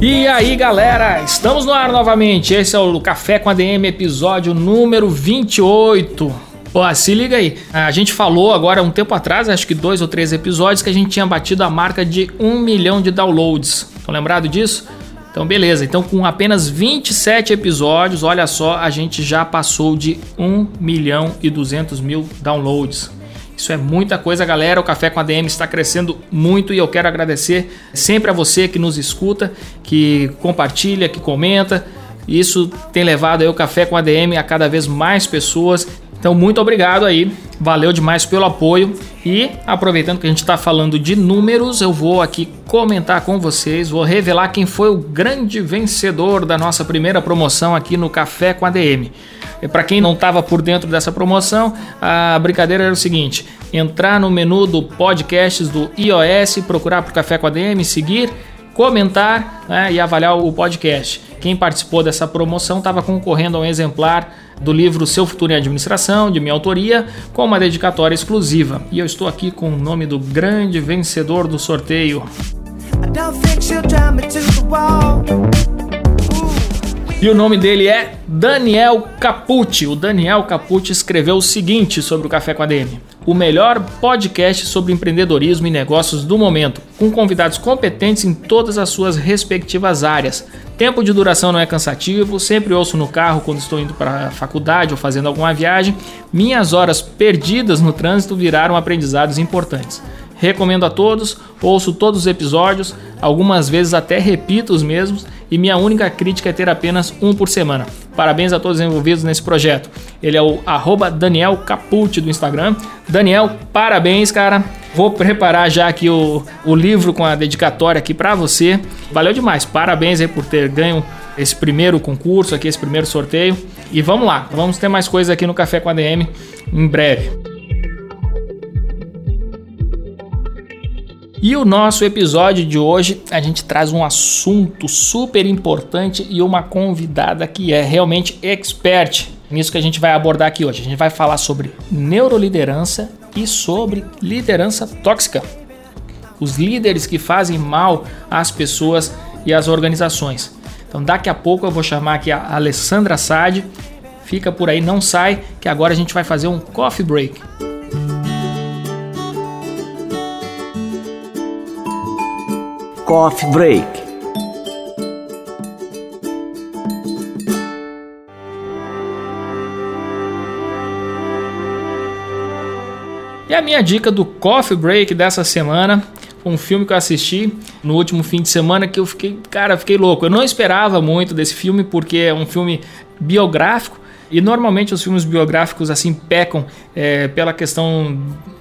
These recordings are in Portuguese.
E aí galera, estamos no ar novamente. Esse é o Café com ADM, episódio número 28. Pô, se liga aí. A gente falou agora um tempo atrás, acho que dois ou três episódios, que a gente tinha batido a marca de um milhão de downloads. Estão lembrado disso? Então, beleza. Então, com apenas 27 episódios, olha só, a gente já passou de 1 milhão e 200 mil downloads. Isso é muita coisa, galera. O Café com a DM está crescendo muito e eu quero agradecer sempre a você que nos escuta, que compartilha, que comenta. Isso tem levado aí o Café com a DM a cada vez mais pessoas então, muito obrigado aí, valeu demais pelo apoio. E aproveitando que a gente está falando de números, eu vou aqui comentar com vocês, vou revelar quem foi o grande vencedor da nossa primeira promoção aqui no Café com a DM. Para quem não estava por dentro dessa promoção, a brincadeira era o seguinte: entrar no menu do podcasts do iOS, procurar por Café com a DM, seguir, comentar né, e avaliar o podcast. Quem participou dessa promoção estava concorrendo a um exemplar do livro Seu Futuro em Administração, de minha autoria, com uma dedicatória exclusiva. E eu estou aqui com o nome do grande vencedor do sorteio. E o nome dele é Daniel Capucci. O Daniel Capucci escreveu o seguinte sobre o Café com a DM: o melhor podcast sobre empreendedorismo e negócios do momento, com convidados competentes em todas as suas respectivas áreas. Tempo de duração não é cansativo, sempre ouço no carro quando estou indo para a faculdade ou fazendo alguma viagem. Minhas horas perdidas no trânsito viraram aprendizados importantes. Recomendo a todos, ouço todos os episódios, algumas vezes até repito os mesmos e minha única crítica é ter apenas um por semana. Parabéns a todos envolvidos nesse projeto. Ele é o Daniel Capucci do Instagram. Daniel, parabéns, cara. Vou preparar já aqui o, o livro com a dedicatória aqui para você. Valeu demais. Parabéns aí por ter ganho esse primeiro concurso aqui, esse primeiro sorteio. E vamos lá, vamos ter mais coisas aqui no Café com a DM em breve. E o nosso episódio de hoje, a gente traz um assunto super importante e uma convidada que é realmente expert nisso que a gente vai abordar aqui hoje. A gente vai falar sobre neuroliderança e sobre liderança tóxica. Os líderes que fazem mal às pessoas e às organizações. Então, daqui a pouco eu vou chamar aqui a Alessandra Sade. Fica por aí, não sai, que agora a gente vai fazer um coffee break. Coffee Break. E a minha dica do Coffee Break dessa semana um filme que eu assisti no último fim de semana que eu fiquei, cara, fiquei louco. Eu não esperava muito desse filme porque é um filme biográfico e normalmente os filmes biográficos assim pecam é, pela questão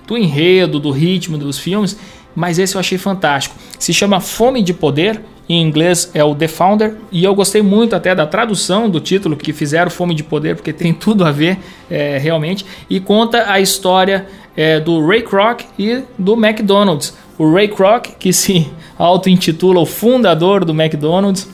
do enredo, do ritmo dos filmes mas esse eu achei fantástico. Se chama Fome de Poder, em inglês é o The Founder, e eu gostei muito até da tradução do título que fizeram Fome de Poder, porque tem tudo a ver é, realmente, e conta a história é, do Ray Kroc e do McDonald's. O Ray Kroc, que se auto-intitula o fundador do McDonald's,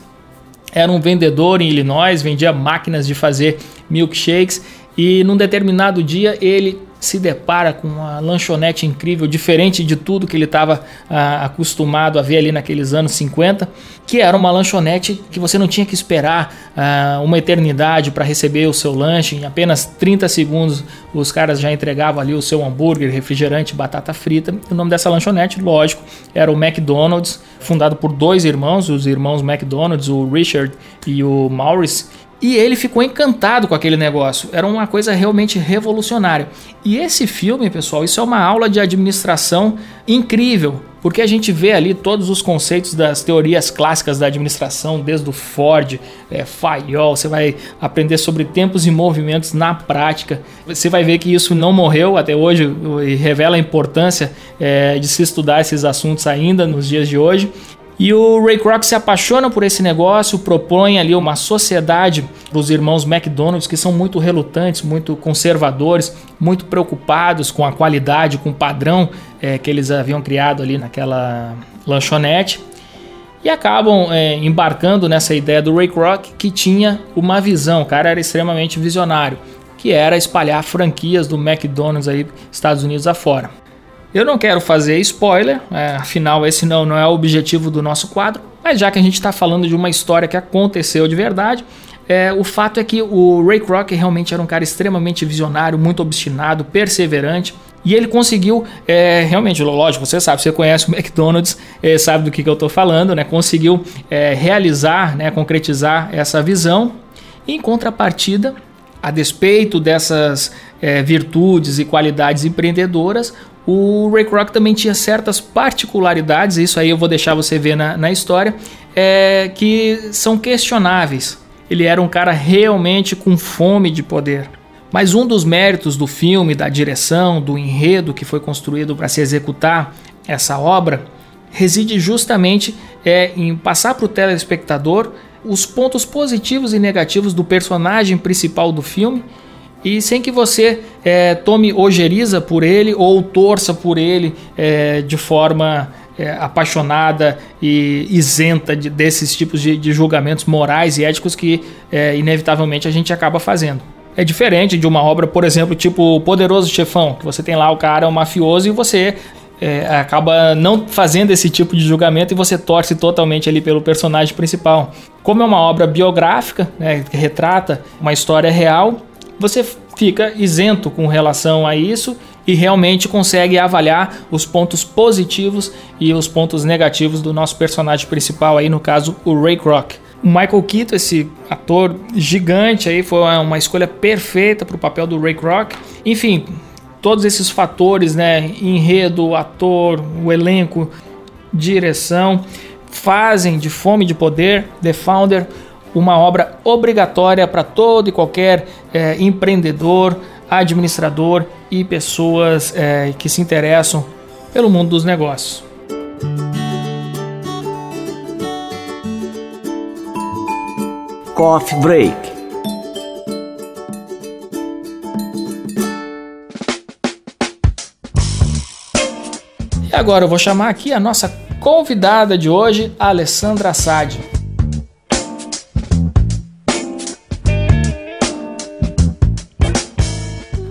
era um vendedor em Illinois, vendia máquinas de fazer milkshakes, e num determinado dia ele se depara com uma lanchonete incrível, diferente de tudo que ele estava ah, acostumado a ver ali naqueles anos 50, que era uma lanchonete que você não tinha que esperar ah, uma eternidade para receber o seu lanche. Em apenas 30 segundos os caras já entregavam ali o seu hambúrguer, refrigerante, batata frita. O nome dessa lanchonete, lógico, era o McDonald's, fundado por dois irmãos, os irmãos McDonald's, o Richard e o Maurice e ele ficou encantado com aquele negócio. Era uma coisa realmente revolucionária. E esse filme, pessoal, isso é uma aula de administração incrível, porque a gente vê ali todos os conceitos das teorias clássicas da administração, desde o Ford, é, Fayol, você vai aprender sobre tempos e movimentos na prática. Você vai ver que isso não morreu até hoje e revela a importância é, de se estudar esses assuntos ainda nos dias de hoje. E o Ray Kroc se apaixona por esse negócio, propõe ali uma sociedade para os irmãos McDonald's que são muito relutantes, muito conservadores, muito preocupados com a qualidade, com o padrão é, que eles haviam criado ali naquela lanchonete. E acabam é, embarcando nessa ideia do Ray Kroc que tinha uma visão, o cara era extremamente visionário, que era espalhar franquias do McDonald's aí Estados Unidos afora. Eu não quero fazer spoiler, é, afinal esse não, não é o objetivo do nosso quadro, mas já que a gente está falando de uma história que aconteceu de verdade, é, o fato é que o Ray Kroc realmente era um cara extremamente visionário, muito obstinado, perseverante. E ele conseguiu, é, realmente, lógico, você sabe, você conhece o McDonald's, é, sabe do que, que eu estou falando, né? Conseguiu é, realizar, né, concretizar essa visão. Em contrapartida, a despeito dessas é, virtudes e qualidades empreendedoras, o Ray Kroc também tinha certas particularidades, isso aí eu vou deixar você ver na, na história, é, que são questionáveis. Ele era um cara realmente com fome de poder. Mas um dos méritos do filme, da direção, do enredo que foi construído para se executar essa obra, reside justamente é, em passar para o telespectador os pontos positivos e negativos do personagem principal do filme e sem que você é, tome ojeriza por ele ou torça por ele é, de forma é, apaixonada e isenta de, desses tipos de, de, julgamentos morais e éticos que é, inevitavelmente a gente acaba fazendo. É diferente de uma obra, por exemplo, tipo Poderoso Chefão, que você tem lá o cara, o mafioso, e você é, acaba não fazendo esse tipo de julgamento e você torce totalmente ali pelo personagem principal. Como é uma obra biográfica, né, que retrata uma história real, você fica isento com relação a isso e realmente consegue avaliar os pontos positivos e os pontos negativos do nosso personagem principal aí no caso o Ray Kroc. O Michael Keaton, esse ator gigante aí, foi uma escolha perfeita para o papel do Ray Kroc. Enfim, todos esses fatores, né, enredo, ator, o elenco, direção, fazem de Fome de Poder, The Founder, uma obra obrigatória para todo e qualquer é, empreendedor, administrador e pessoas é, que se interessam pelo mundo dos negócios. Coffee Break E agora eu vou chamar aqui a nossa convidada de hoje, Alessandra Assad.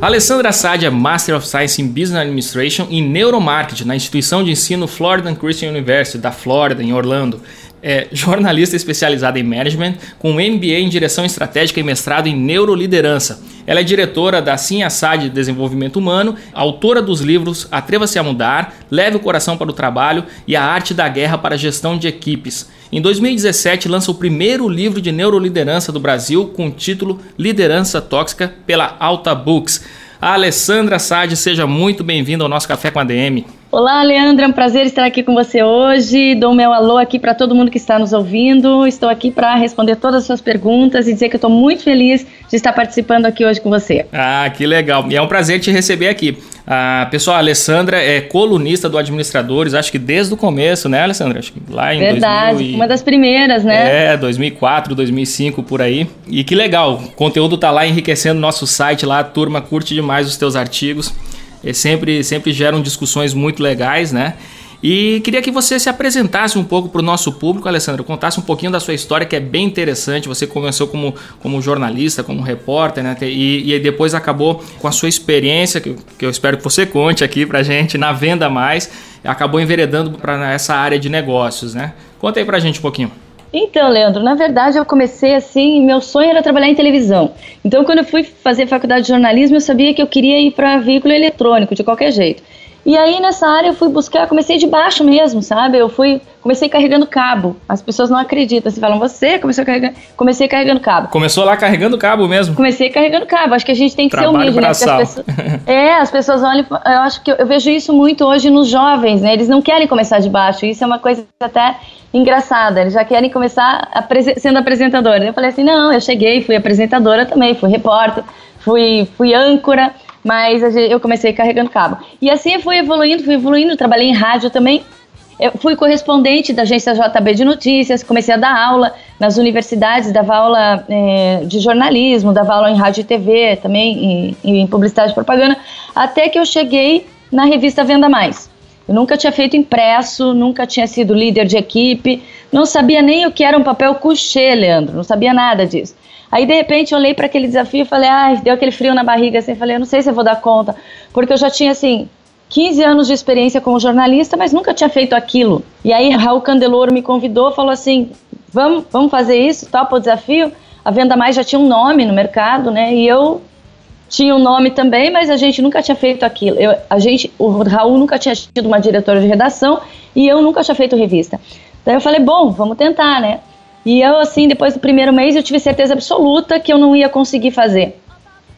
Alessandra é Master of Science in Business Administration e Neuromarketing na instituição de ensino Florida Christian University da Flórida, em Orlando. É jornalista especializada em management, com MBA em direção estratégica e mestrado em neuroliderança. Ela é diretora da Sim Assad de Desenvolvimento Humano, autora dos livros Atreva-se a Mudar, Leve o Coração para o Trabalho e A Arte da Guerra para a Gestão de Equipes. Em 2017, lança o primeiro livro de neuroliderança do Brasil com o título Liderança Tóxica pela Alta Books. A Alessandra Sade, seja muito bem-vinda ao nosso Café com a DM. Olá, Leandra, é um prazer estar aqui com você hoje. Dou meu alô aqui para todo mundo que está nos ouvindo. Estou aqui para responder todas as suas perguntas e dizer que eu estou muito feliz de estar participando aqui hoje com você. Ah, que legal. E é um prazer te receber aqui. Ah, pessoal, a Alessandra é colunista do Administradores, acho que desde o começo, né, Alessandra? Acho que lá em Verdade, 2000 e... uma das primeiras, né? É, 2004, 2005, por aí. E que legal, o conteúdo tá lá enriquecendo nosso site lá, a turma curte demais os teus artigos sempre, sempre geram discussões muito legais, né? E queria que você se apresentasse um pouco para o nosso público, Alessandro, contasse um pouquinho da sua história, que é bem interessante. Você começou como, como jornalista, como repórter, né? E, e depois acabou com a sua experiência, que, que eu espero que você conte aqui para gente, na Venda Mais, acabou enveredando para essa área de negócios, né? Conta aí para gente um pouquinho. Então, Leandro, na verdade eu comecei assim, meu sonho era trabalhar em televisão. Então, quando eu fui fazer faculdade de jornalismo, eu sabia que eu queria ir para veículo eletrônico, de qualquer jeito. E aí nessa área eu fui buscar, comecei de baixo mesmo, sabe? Eu fui, comecei carregando cabo. As pessoas não acreditam, se falam, você começou carregando, comecei carregando cabo. Começou lá carregando cabo mesmo? Comecei carregando cabo. Acho que a gente tem que Trabalho ser humilde, né? As pessoas, é, as pessoas olham, eu acho que eu, eu vejo isso muito hoje nos jovens, né? Eles não querem começar de baixo. Isso é uma coisa até engraçada. Eles já querem começar sendo apresentadora. Eu falei assim, não, eu cheguei, fui apresentadora também, fui repórter, fui, fui âncora mas eu comecei carregando cabo. E assim eu fui evoluindo, fui evoluindo, trabalhei em rádio também. Eu fui correspondente da agência JB de Notícias, comecei a dar aula nas universidades, dava aula é, de jornalismo, dava aula em rádio e TV, também em, em publicidade e propaganda, até que eu cheguei na revista Venda Mais. Eu nunca tinha feito impresso, nunca tinha sido líder de equipe, não sabia nem o que era um papel couché, Leandro, não sabia nada disso. Aí, de repente, eu olhei para aquele desafio e falei, ai, deu aquele frio na barriga, assim, falei, eu não sei se eu vou dar conta, porque eu já tinha, assim, 15 anos de experiência como jornalista, mas nunca tinha feito aquilo. E aí, Raul Candeloro me convidou, falou assim, vamos, vamos fazer isso, topa o desafio? A Venda Mais já tinha um nome no mercado, né, e eu tinha um nome também, mas a gente nunca tinha feito aquilo. Eu, a gente, o Raul nunca tinha tido uma diretora de redação e eu nunca tinha feito revista. Daí eu falei, bom, vamos tentar, né? E eu, assim, depois do primeiro mês, eu tive certeza absoluta que eu não ia conseguir fazer.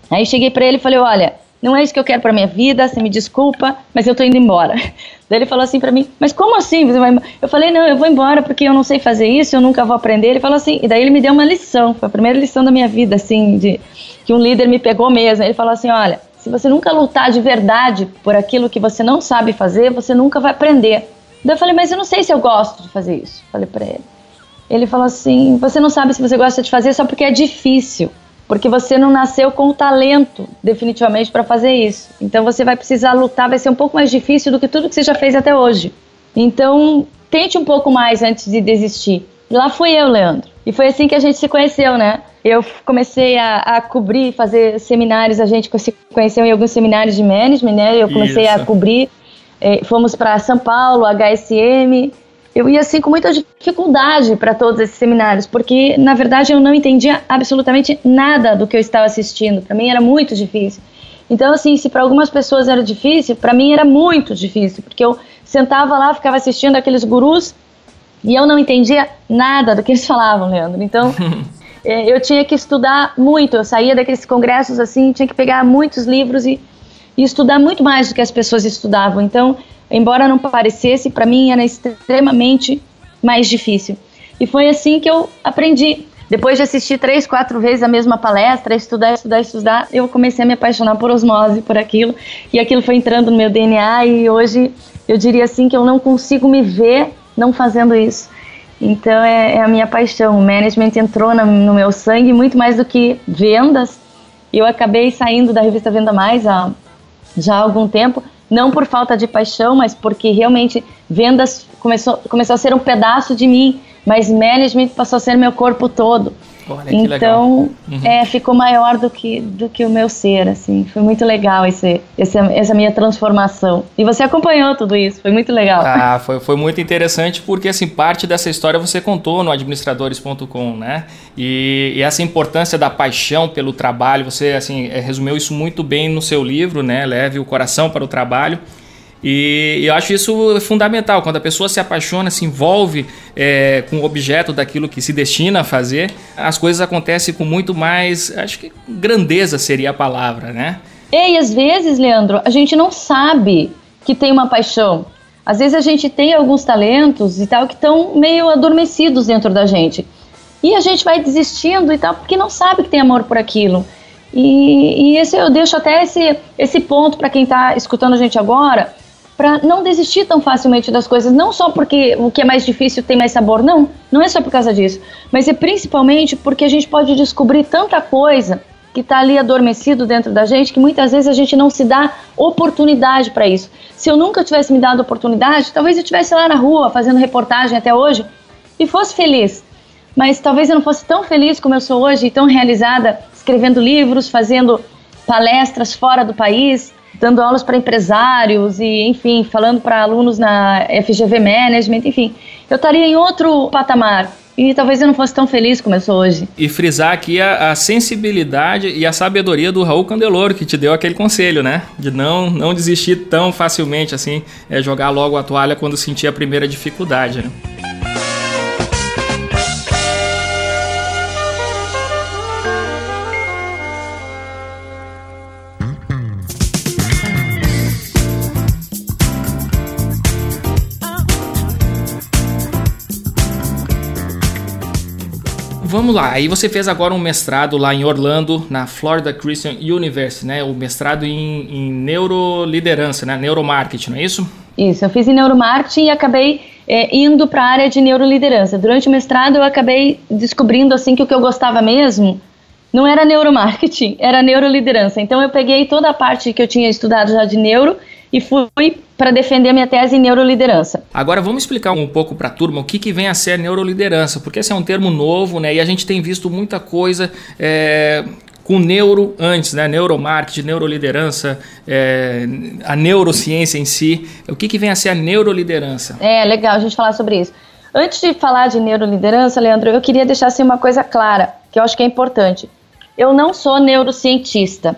Aí cheguei para ele e falei, olha, não é isso que eu quero para minha vida, você me desculpa, mas eu tô indo embora. Daí ele falou assim para mim, mas como assim você vai Eu falei, não, eu vou embora porque eu não sei fazer isso, eu nunca vou aprender. Ele falou assim, e daí ele me deu uma lição, foi a primeira lição da minha vida, assim, de que um líder me pegou mesmo. Ele falou assim: olha, se você nunca lutar de verdade por aquilo que você não sabe fazer, você nunca vai aprender. Daí eu falei, mas eu não sei se eu gosto de fazer isso. Falei para ele. Ele falou assim: você não sabe se você gosta de fazer só porque é difícil. Porque você não nasceu com o talento, definitivamente, para fazer isso. Então você vai precisar lutar, vai ser um pouco mais difícil do que tudo que você já fez até hoje. Então, tente um pouco mais antes de desistir. E lá fui eu, Leandro. E foi assim que a gente se conheceu, né? eu comecei a, a, cobrir, fazer seminários, a gente se conheceu em alguns seminários de management, né? Eu comecei Isso. a cobrir, eh, fomos para São Paulo, HSM. Eu ia assim com muita dificuldade para todos esses seminários, porque na verdade eu não entendia absolutamente nada do que eu estava assistindo. Para mim era muito difícil. Então, assim, se para algumas pessoas era difícil, para mim era muito difícil, porque eu sentava lá, ficava assistindo aqueles gurus e eu não entendia nada do que eles falavam, Leandro. Então, é, eu tinha que estudar muito. Eu saía daqueles congressos assim, tinha que pegar muitos livros e, e estudar muito mais do que as pessoas estudavam. Então, embora não parecesse, para mim era extremamente mais difícil. E foi assim que eu aprendi. Depois de assistir três, quatro vezes a mesma palestra, estudar, estudar, estudar, eu comecei a me apaixonar por osmose, por aquilo, e aquilo foi entrando no meu DNA. E hoje eu diria assim que eu não consigo me ver não fazendo isso. Então é, é, a minha paixão. O management entrou na, no meu sangue muito mais do que vendas. Eu acabei saindo da revista Venda Mais há já há algum tempo, não por falta de paixão, mas porque realmente vendas começou, começou a ser um pedaço de mim, mas management passou a ser meu corpo todo. Olha, então, uhum. é, ficou maior do que, do que o meu ser, assim. Foi muito legal esse, esse, essa minha transformação. E você acompanhou tudo isso, foi muito legal. Ah, foi, foi muito interessante porque, assim, parte dessa história você contou no administradores.com, né? E, e, essa importância da paixão pelo trabalho, você, assim, é, resumiu isso muito bem no seu livro, né? Leve o coração para o trabalho. E eu acho isso fundamental. Quando a pessoa se apaixona, se envolve é, com o objeto daquilo que se destina a fazer, as coisas acontecem com muito mais, acho que grandeza seria a palavra, né? E às vezes, Leandro, a gente não sabe que tem uma paixão. Às vezes a gente tem alguns talentos e tal que estão meio adormecidos dentro da gente. E a gente vai desistindo e tal porque não sabe que tem amor por aquilo. E, e esse eu deixo até esse, esse ponto para quem está escutando a gente agora para não desistir tão facilmente das coisas, não só porque o que é mais difícil tem mais sabor, não, não é só por causa disso, mas é principalmente porque a gente pode descobrir tanta coisa que está ali adormecido dentro da gente que muitas vezes a gente não se dá oportunidade para isso. Se eu nunca tivesse me dado oportunidade, talvez eu estivesse lá na rua fazendo reportagem até hoje e fosse feliz. Mas talvez eu não fosse tão feliz como eu sou hoje, tão realizada, escrevendo livros, fazendo palestras fora do país, dando aulas para empresários e, enfim, falando para alunos na FGV Management, enfim, eu estaria em outro patamar. E talvez eu não fosse tão feliz como eu sou hoje. E frisar aqui a, a, sensibilidade e a sabedoria do Raul Candeloro, que te deu aquele conselho, né? De não, não desistir tão facilmente assim, é jogar logo a toalha quando sentir a primeira dificuldade, né? Vamos lá. Aí você fez agora um mestrado lá em Orlando, na Florida Christian University, né? O mestrado em, em neuroliderança, né? Neuromarketing, não é isso? Isso, eu fiz em neuromarketing e acabei é, indo para a área de neuroliderança. Durante o mestrado eu acabei descobrindo assim que o que eu gostava mesmo não era neuromarketing, era neuroliderança. Então eu peguei toda a parte que eu tinha estudado já de neuro e fui para defender minha tese em neuroliderança. Agora vamos explicar um pouco para a turma o que, que vem a ser a neuroliderança, porque esse é um termo novo, né? E a gente tem visto muita coisa é, com neuro antes, né? Neuromarketing, neuroliderança, é, a neurociência em si. O que, que vem a ser a neuroliderança? É legal a gente falar sobre isso. Antes de falar de neuroliderança, Leandro, eu queria deixar assim, uma coisa clara, que eu acho que é importante. Eu não sou neurocientista,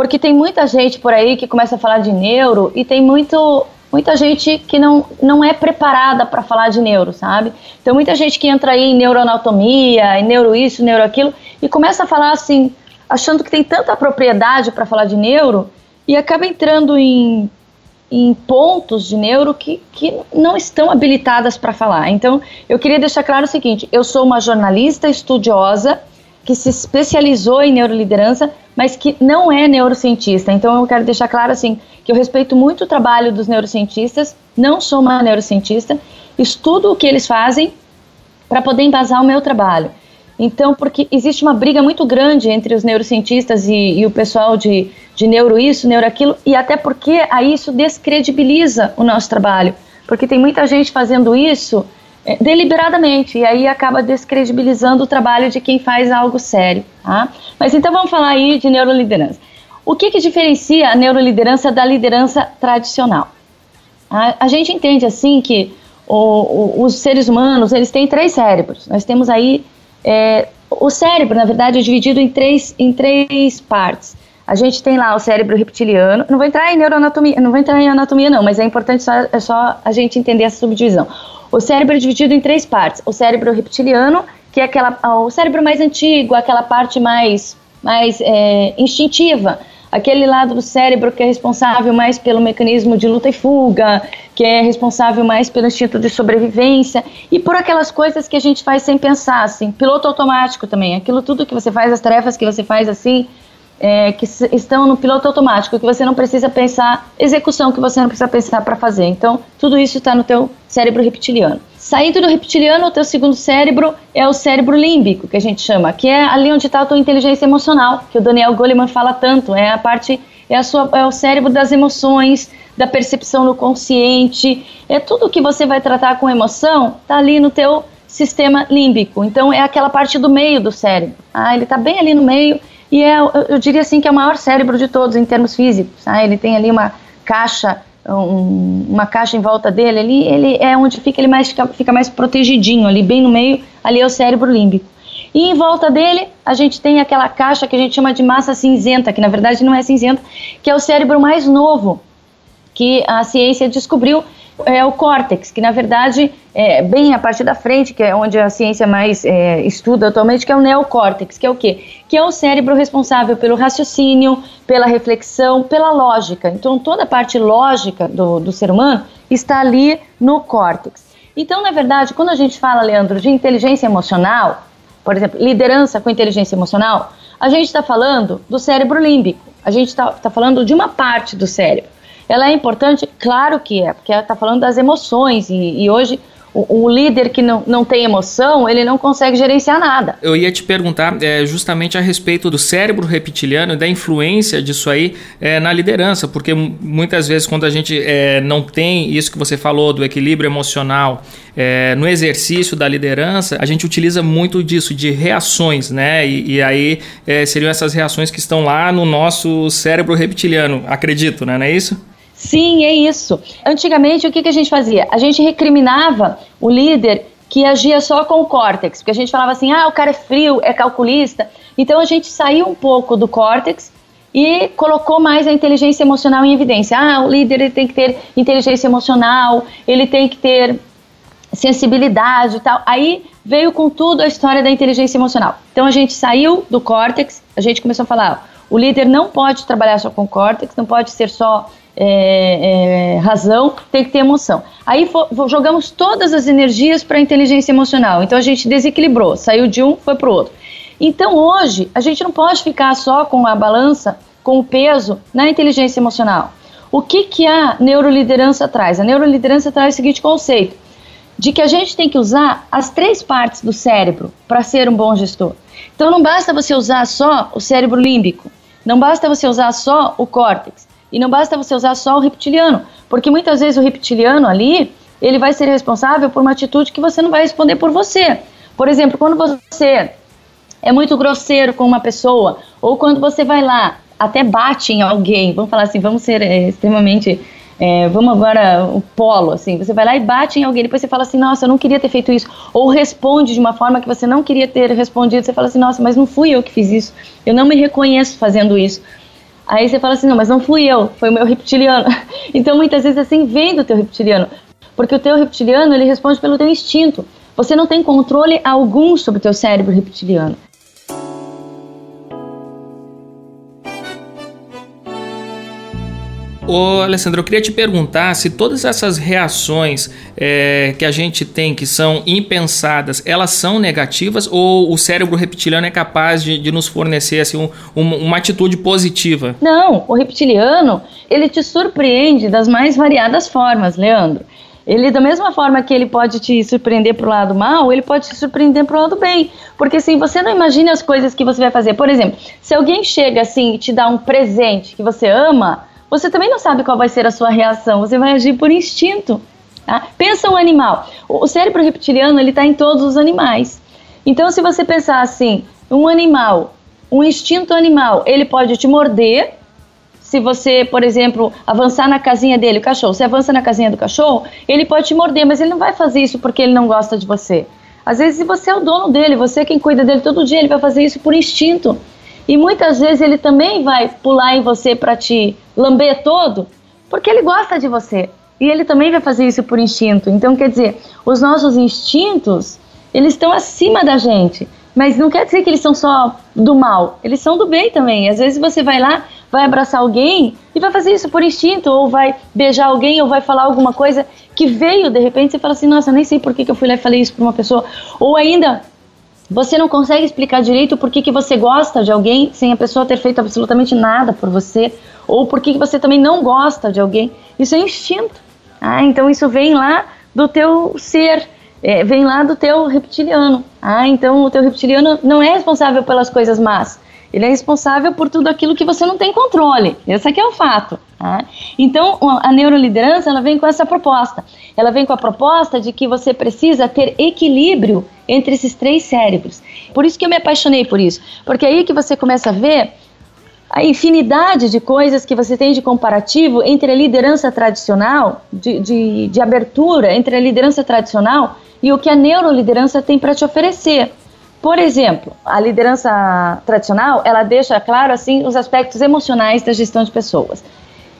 porque tem muita gente por aí que começa a falar de neuro e tem muito muita gente que não, não é preparada para falar de neuro, sabe? Então, muita gente que entra aí em neuroanatomia, em neuro isso, neuro aquilo, e começa a falar assim, achando que tem tanta propriedade para falar de neuro e acaba entrando em, em pontos de neuro que, que não estão habilitadas para falar. Então, eu queria deixar claro o seguinte: eu sou uma jornalista estudiosa que se especializou em neuroliderança, mas que não é neurocientista. Então, eu quero deixar claro assim que eu respeito muito o trabalho dos neurocientistas, não sou uma neurocientista, estudo o que eles fazem para poder embasar o meu trabalho. Então, porque existe uma briga muito grande entre os neurocientistas e, e, o pessoal de, de neuro isso, neuro aquilo, e até porque aí isso descredibiliza o nosso trabalho. Porque tem muita gente fazendo isso deliberadamente, e aí acaba descredibilizando o trabalho de quem faz algo sério. Tá? Mas então vamos falar aí de neuroliderança. O que, que diferencia a neuroliderança da liderança tradicional? A, a gente entende assim que o, o, os seres humanos eles têm três cérebros. Nós temos aí é, o cérebro, na verdade, é dividido em três, em três partes. A gente tem lá o cérebro reptiliano. Não vou entrar em neuroanatomia, não vou entrar em anatomia não, mas é importante só, é só a gente entender essa subdivisão. O cérebro é dividido em três partes. O cérebro reptiliano, que é aquela, o cérebro mais antigo, aquela parte mais, mais é, instintiva, aquele lado do cérebro que é responsável mais pelo mecanismo de luta e fuga, que é responsável mais pelo instinto de sobrevivência e por aquelas coisas que a gente faz sem pensar, assim, piloto automático também, aquilo tudo que você faz, as tarefas que você faz assim, é, que estão no piloto automático, que você não precisa pensar, execução que você não precisa pensar para fazer. Então, tudo isso está no teu cérebro reptiliano. Saindo do reptiliano, o teu segundo cérebro é o cérebro límbico, que a gente chama, que é ali onde está a tua inteligência emocional, que o Daniel Goleman fala tanto, é a parte, é, a sua, é o cérebro das emoções, da percepção no consciente, é tudo que você vai tratar com emoção, tá ali no teu sistema límbico. Então é aquela parte do meio do cérebro. Ah, ele está bem ali no meio e é, eu diria assim que é o maior cérebro de todos em termos físicos. Ah, ele tem ali uma caixa um, uma caixa em volta dele ali, ele é onde fica ele mais fica, fica mais protegidinho ali, bem no meio, ali é o cérebro límbico. E em volta dele, a gente tem aquela caixa que a gente chama de massa cinzenta, que na verdade não é cinzenta, que é o cérebro mais novo que a ciência descobriu é o córtex, que na verdade é bem a parte da frente, que é onde a ciência mais é, estuda atualmente, que é o neocórtex, que é o quê? Que é o cérebro responsável pelo raciocínio, pela reflexão, pela lógica. Então toda a parte lógica do, do ser humano está ali no córtex. Então, na verdade, quando a gente fala, Leandro, de inteligência emocional, por exemplo, liderança com inteligência emocional, a gente está falando do cérebro límbico, a gente está tá falando de uma parte do cérebro. Ela é importante? Claro que é, porque ela está falando das emoções e, e hoje o, o, líder que não, não tem emoção, ele não consegue gerenciar nada. Eu ia te perguntar é, justamente a respeito do cérebro reptiliano e da influência disso aí é, na liderança, porque muitas vezes quando a gente é, não tem isso que você falou do equilíbrio emocional é, no exercício da liderança, a gente utiliza muito disso, de reações, né? E, e aí é, seriam essas reações que estão lá no nosso cérebro reptiliano, acredito, né? Não é isso? Sim, é isso. Antigamente, o que, que a gente fazia? A gente recriminava o líder que agia só com o córtex, porque a gente falava assim, ah, o cara é frio, é calculista. Então a gente saiu um pouco do córtex e colocou mais a inteligência emocional em evidência. Ah, o líder ele tem que ter inteligência emocional, ele tem que ter sensibilidade e tal. Aí veio com tudo a história da inteligência emocional. Então a gente saiu do córtex, a gente começou a falar, o líder não pode trabalhar só com córtex, não pode ser só é, é, razão, tem que ter emoção. Aí jogamos todas as energias para a inteligência emocional. Então a gente desequilibrou, saiu de um, foi para o outro. Então hoje a gente não pode ficar só com a balança, com o peso na inteligência emocional. O que, que a neuroliderança traz? A neuroliderança traz o seguinte conceito: de que a gente tem que usar as três partes do cérebro para ser um bom gestor. Então não basta você usar só o cérebro límbico, não basta você usar só o córtex e não basta você usar só o reptiliano, porque muitas vezes o reptiliano ali, ele vai ser responsável por uma atitude que você não vai responder por você. Por exemplo, quando você é muito grosseiro com uma pessoa, ou quando você vai lá, até bate em alguém, vamos falar assim, vamos ser é, extremamente. É, vamos agora o polo, assim, você vai lá e bate em alguém, depois você fala assim, nossa, eu não queria ter feito isso, ou responde de uma forma que você não queria ter respondido, você fala assim, nossa, mas não fui eu que fiz isso, eu não me reconheço fazendo isso. Aí você fala assim, não, mas não fui eu, foi o meu reptiliano. Então muitas vezes assim vem do teu reptiliano, porque o teu reptiliano ele responde pelo teu instinto. Você não tem controle algum sobre o teu cérebro reptiliano. Ô, Alessandro, eu queria te perguntar se todas essas reações é, que a gente tem, que são impensadas, elas são negativas ou o cérebro reptiliano é capaz de, de nos fornecer assim, um, um, uma atitude positiva? Não, o reptiliano, ele te surpreende das mais variadas formas, Leandro. Ele, da mesma forma que ele pode te surpreender para o lado mal, ele pode te surpreender para o lado bem. Porque assim, você não imagina as coisas que você vai fazer. Por exemplo, se alguém chega assim e te dá um presente que você ama, você também não sabe qual vai ser a sua reação, você vai agir por instinto. Tá? Pensa um animal. O cérebro reptiliano ele está em todos os animais. Então, se você pensar assim, um animal, um instinto animal, ele pode te morder. Se você, por exemplo, avançar na casinha dele, o cachorro, você avança na casinha do cachorro, ele pode te morder, mas ele não vai fazer isso porque ele não gosta de você. Às vezes, se você é o dono dele, você é quem cuida dele todo dia, ele vai fazer isso por instinto. E muitas vezes ele também vai pular em você para te lamber todo, porque ele gosta de você. E ele também vai fazer isso por instinto. Então, quer dizer, os nossos instintos, eles estão acima da gente. Mas não quer dizer que eles são só do mal, eles são do bem também. Às vezes você vai lá, vai abraçar alguém e vai fazer isso por instinto, ou vai beijar alguém, ou vai falar alguma coisa que veio de repente. Você fala assim: Nossa, nem sei por que, que eu fui lá e falei isso para uma pessoa. Ou ainda, você não consegue explicar direito por que, que você gosta de alguém sem a pessoa ter feito absolutamente nada por você, ou por que, que você também não gosta de alguém. Isso é instinto. Ah, então isso vem lá do teu ser, é, vem lá do teu reptiliano. Ah, então o teu reptiliano não é responsável pelas coisas más. Ele é responsável por tudo aquilo que você não tem controle. Esse aqui é o fato. Tá? Então, a neuroliderança ela vem com essa proposta. Ela vem com a proposta de que você precisa ter equilíbrio entre esses três cérebros. Por isso que eu me apaixonei por isso. Porque é aí que você começa a ver a infinidade de coisas que você tem de comparativo entre a liderança tradicional, de, de, de abertura entre a liderança tradicional e o que a neuroliderança tem para te oferecer. Por exemplo, a liderança tradicional, ela deixa claro assim os aspectos emocionais da gestão de pessoas.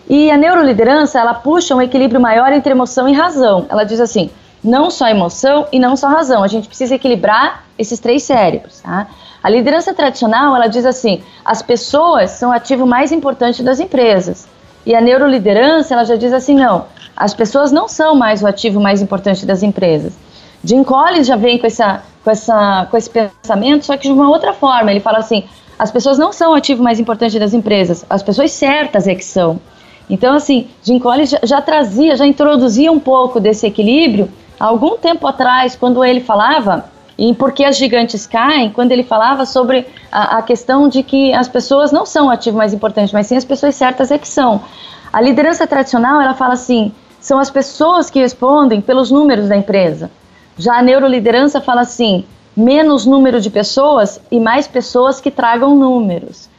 E a neuroliderança, ela puxa um equilíbrio maior entre emoção e razão. Ela diz assim: não só emoção e não só razão. A gente precisa equilibrar esses três cérebros. Tá? A liderança tradicional, ela diz assim: as pessoas são o ativo mais importante das empresas. E a neuroliderança, ela já diz assim: não, as pessoas não são mais o ativo mais importante das empresas. Jim Collins já vem com, essa, com, essa, com esse pensamento, só que de uma outra forma. Ele fala assim: as pessoas não são o ativo mais importante das empresas, as pessoas certas é que são. Então, assim, Jim Collins já, já trazia, já introduzia um pouco desse equilíbrio há algum tempo atrás, quando ele falava em Por que as Gigantes Caem, quando ele falava sobre a, a questão de que as pessoas não são o ativo mais importante, mas sim as pessoas certas é que são. A liderança tradicional, ela fala assim, são as pessoas que respondem pelos números da empresa. Já a neuroliderança fala assim: menos número de pessoas e mais pessoas que tragam números.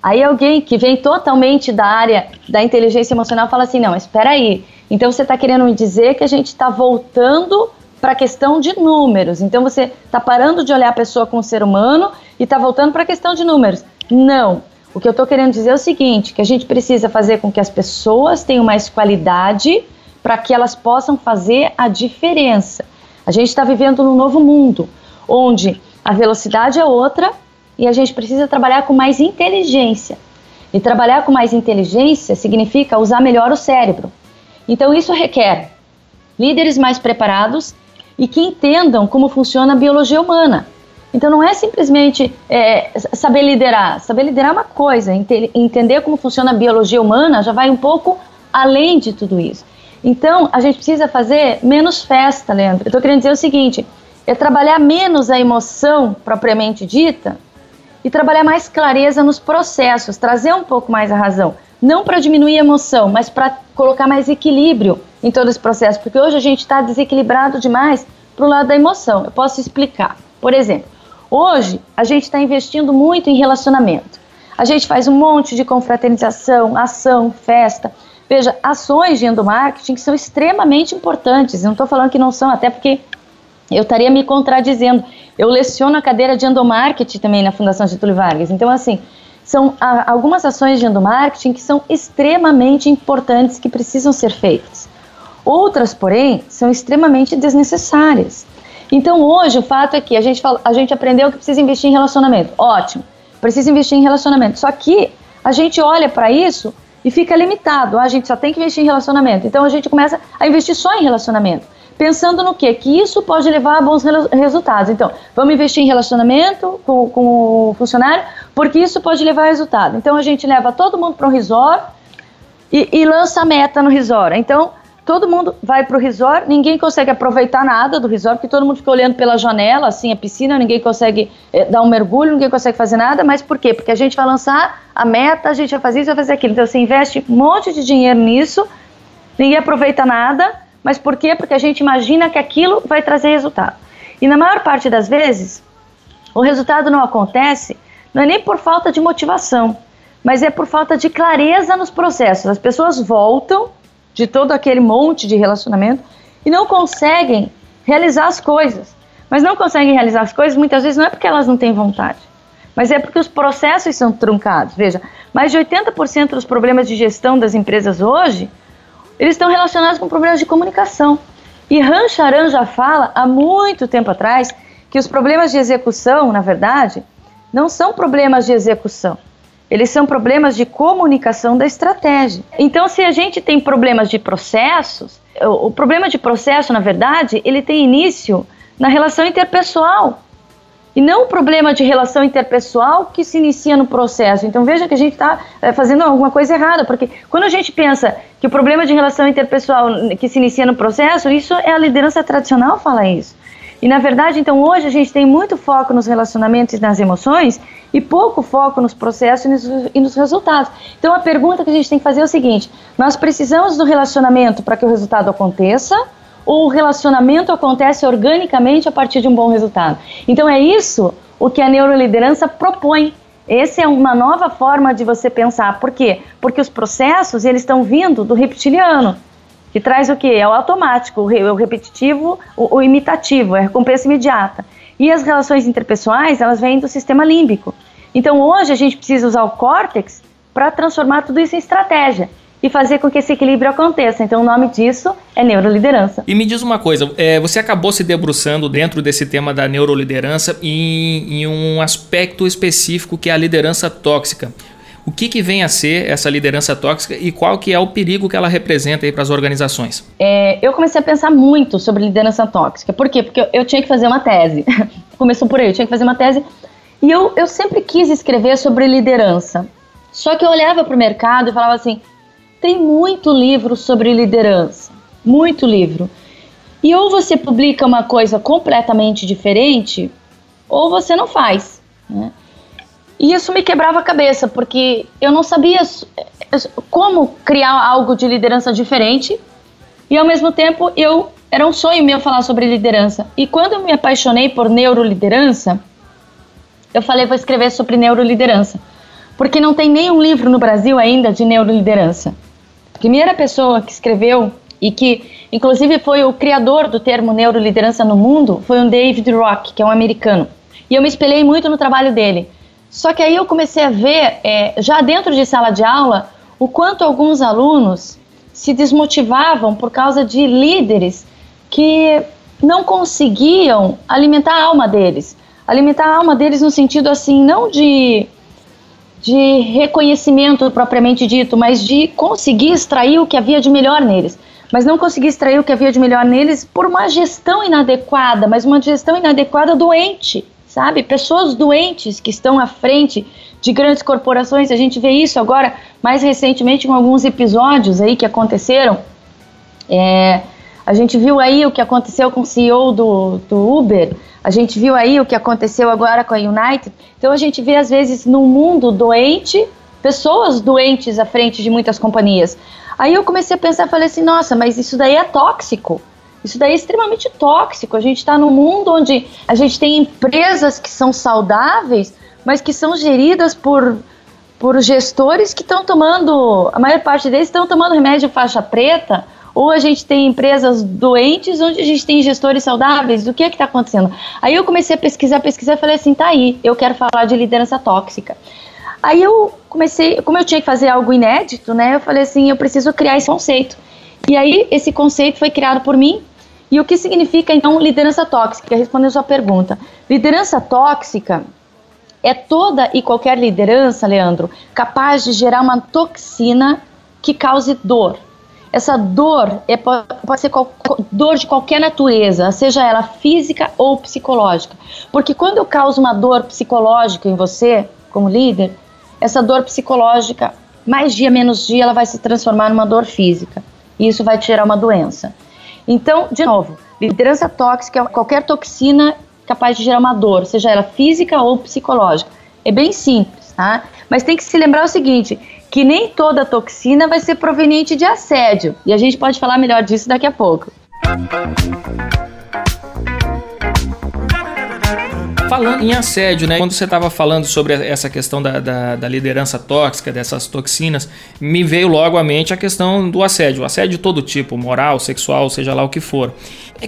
Aí alguém que vem totalmente da área da inteligência emocional fala assim: não, espera aí. Então você está querendo me dizer que a gente está voltando para a questão de números. Então você está parando de olhar a pessoa como ser humano e está voltando para a questão de números. Não. O que eu estou querendo dizer é o seguinte: que a gente precisa fazer com que as pessoas tenham mais qualidade para que elas possam fazer a diferença. A gente está vivendo num novo mundo, onde a velocidade é outra e a gente precisa trabalhar com mais inteligência. E trabalhar com mais inteligência significa usar melhor o cérebro. Então, isso requer líderes mais preparados e que entendam como funciona a biologia humana. Então, não é simplesmente é, saber liderar. Saber liderar é uma coisa, entender como funciona a biologia humana já vai um pouco além de tudo isso. Então, a gente precisa fazer menos festa, Leandro. Eu estou querendo dizer o seguinte: é trabalhar menos a emoção propriamente dita e trabalhar mais clareza nos processos, trazer um pouco mais a razão. Não para diminuir a emoção, mas para colocar mais equilíbrio em todo esse processo, porque hoje a gente está desequilibrado demais para o lado da emoção. Eu posso explicar. Por exemplo, hoje a gente está investindo muito em relacionamento. A gente faz um monte de confraternização, ação, festa. Veja, ações de endomarketing que são extremamente importantes. Eu não estou falando que não são, até porque eu estaria me contradizendo. Eu leciono a cadeira de endomarketing também na Fundação Getúlio Vargas. Então, assim, são algumas ações de endomarketing que são extremamente importantes, que precisam ser feitas. Outras, porém, são extremamente desnecessárias. Então, hoje, o fato é que a gente, fala, a gente aprendeu que precisa investir em relacionamento. Ótimo, precisa investir em relacionamento. Só que a gente olha para isso e fica limitado. Ah, a gente só tem que investir em relacionamento. Então, a gente começa a investir só em relacionamento. Pensando no quê? Que isso pode levar a bons resultados. Então, vamos investir em relacionamento com, com o funcionário, porque isso pode levar a resultado. Então, a gente leva todo mundo para um resort e, e lança a meta no resort. Então, todo mundo vai para o resort, ninguém consegue aproveitar nada do resort, porque todo mundo fica olhando pela janela, assim, a piscina, ninguém consegue é, dar um mergulho, ninguém consegue fazer nada, mas por quê? Porque a gente vai lançar a meta, a gente vai fazer isso, vai fazer aquilo. Então você investe um monte de dinheiro nisso, ninguém aproveita nada, mas por quê? Porque a gente imagina que aquilo vai trazer resultado. E na maior parte das vezes, o resultado não acontece, não é nem por falta de motivação, mas é por falta de clareza nos processos. As pessoas voltam de todo aquele monte de relacionamento e não conseguem realizar as coisas. Mas não conseguem realizar as coisas muitas vezes não é porque elas não têm vontade, mas é porque os processos são truncados. Veja, mais de 80% dos problemas de gestão das empresas hoje, eles estão relacionados com problemas de comunicação. E Rancharan já fala há muito tempo atrás que os problemas de execução, na verdade, não são problemas de execução, eles são problemas de comunicação da estratégia. Então, se a gente tem problemas de processos, o problema de processo, na verdade, ele tem início na relação interpessoal. E não o problema de relação interpessoal que se inicia no processo. Então veja que a gente está é, fazendo alguma coisa errada, porque quando a gente pensa que o problema de relação interpessoal que se inicia no processo, isso é a liderança tradicional fala isso. E na verdade, então hoje a gente tem muito foco nos relacionamentos e nas emoções e pouco foco nos processos e nos, e nos, resultados. Então a pergunta que a gente tem que fazer é o seguinte: nós precisamos do relacionamento para que o resultado aconteça? Ou o relacionamento acontece organicamente a partir de um bom resultado? Então é isso o que a neuroliderança propõe. Essa é uma nova forma de você pensar. Por quê? Porque os processos eles estão vindo do reptiliano que traz o que? É o automático, o repetitivo, o, o imitativo, é a recompensa imediata. E as relações interpessoais, elas vêm do sistema límbico. Então hoje a gente precisa usar o córtex para transformar tudo isso em estratégia e fazer com que esse equilíbrio aconteça. Então, o nome disso é neuroliderança. E me diz uma coisa: é, você acabou se debruçando dentro desse tema da neuroliderança em, em um aspecto específico que é a liderança tóxica. O que, que vem a ser essa liderança tóxica e qual que é o perigo que ela representa para as organizações? É, eu comecei a pensar muito sobre liderança tóxica. Por quê? Porque eu, eu tinha que fazer uma tese. Começou por aí, eu tinha que fazer uma tese. E eu, eu sempre quis escrever sobre liderança. Só que eu olhava para o mercado e falava assim: tem muito livro sobre liderança. Muito livro. E ou você publica uma coisa completamente diferente, ou você não faz. Né? E isso me quebrava a cabeça, porque eu não sabia como criar algo de liderança diferente e ao mesmo tempo eu era um sonho meu falar sobre liderança. E quando eu me apaixonei por neuroliderança, eu falei vou escrever sobre neuroliderança, porque não tem nenhum livro no Brasil ainda de neuroliderança. A primeira pessoa que escreveu e que inclusive foi o criador do termo neuroliderança no mundo foi um David Rock, que é um americano. E eu me espelhei muito no trabalho dele. Só que aí eu comecei a ver, é, já dentro de sala de aula, o quanto alguns alunos se desmotivavam por causa de líderes que não conseguiam alimentar a alma deles. Alimentar a alma deles no sentido assim, não de, de reconhecimento propriamente dito, mas de conseguir extrair o que havia de melhor neles. Mas não conseguir extrair o que havia de melhor neles por uma gestão inadequada, mas uma gestão inadequada doente sabe? Pessoas doentes que estão à frente de grandes corporações. A gente vê isso agora, mais recentemente, com alguns episódios aí que aconteceram. É, a gente viu aí o que aconteceu com o CEO do, do Uber, a gente viu aí o que aconteceu agora com a United. Então a gente vê, às vezes, no mundo doente, pessoas doentes à frente de muitas companhias. Aí eu comecei a pensar, falei assim, nossa, mas isso daí é tóxico. Isso daí é extremamente tóxico. A gente está num mundo onde a gente tem empresas que são saudáveis, mas que são geridas por, por gestores que estão tomando, a maior parte deles estão tomando remédio faixa preta, ou a gente tem empresas doentes onde a gente tem gestores saudáveis, o que é que está acontecendo? Aí eu comecei a pesquisar, pesquisar e falei assim, tá aí, eu quero falar de liderança tóxica. Aí eu comecei, como eu tinha que fazer algo inédito, né, eu falei assim, eu preciso criar esse conceito. E aí esse conceito foi criado por mim, e o que significa então liderança tóxica? Respondendo sua pergunta. Liderança tóxica é toda e qualquer liderança, Leandro, capaz de gerar uma toxina que cause dor. Essa dor é, pode, pode ser qual, dor de qualquer natureza, seja ela física ou psicológica. Porque quando eu causo uma dor psicológica em você, como líder, essa dor psicológica, mais dia menos dia, ela vai se transformar numa dor física. E isso vai te gerar uma doença. Então, de novo, liderança tóxica é qualquer toxina capaz de gerar uma dor, seja ela física ou psicológica. É bem simples, tá? Mas tem que se lembrar o seguinte, que nem toda toxina vai ser proveniente de assédio. E a gente pode falar melhor disso daqui a pouco. Falando em assédio, né? Quando você estava falando sobre essa questão da, da, da, liderança tóxica, dessas toxinas, me veio logo à mente a questão do assédio. Assédio de todo tipo, moral, sexual, seja lá o que for.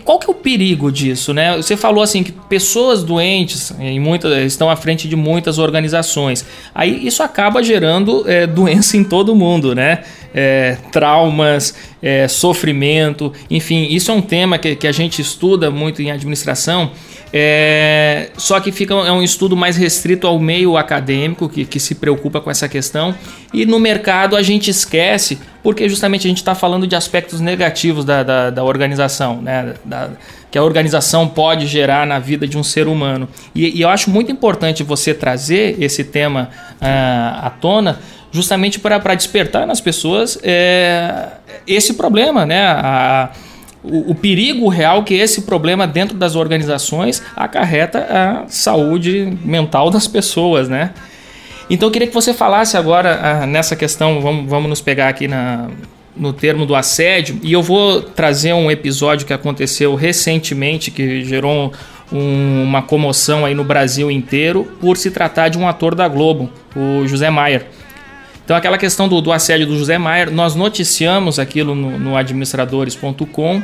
Qual que é o perigo disso, né? Você falou assim que pessoas doentes em muitas, estão à frente de muitas organizações. Aí isso acaba gerando é, doença em todo mundo, né? É, traumas, é, sofrimento, enfim, isso é um tema que, que a gente estuda muito em administração é, só que fica é um estudo mais restrito ao meio acadêmico que, que se preocupa com essa questão e no mercado a gente esquece porque justamente a gente está falando de aspectos negativos da, da, da organização, né? Da, que a organização pode gerar na vida de um ser humano. E, e eu acho muito importante você trazer esse tema uh, à tona justamente para despertar nas pessoas é, esse problema, né? A, o, o, perigo real que esse problema dentro das organizações acarreta a saúde mental das pessoas, né? Então eu queria que você falasse agora ah, nessa questão, vamos, vamos nos pegar aqui na, no termo do assédio, e eu vou trazer um episódio que aconteceu recentemente, que gerou um, uma comoção aí no Brasil inteiro, por se tratar de um ator da Globo, o José Maier. Então, aquela questão do, do assédio do José Maier, nós noticiamos aquilo no, no administradores.com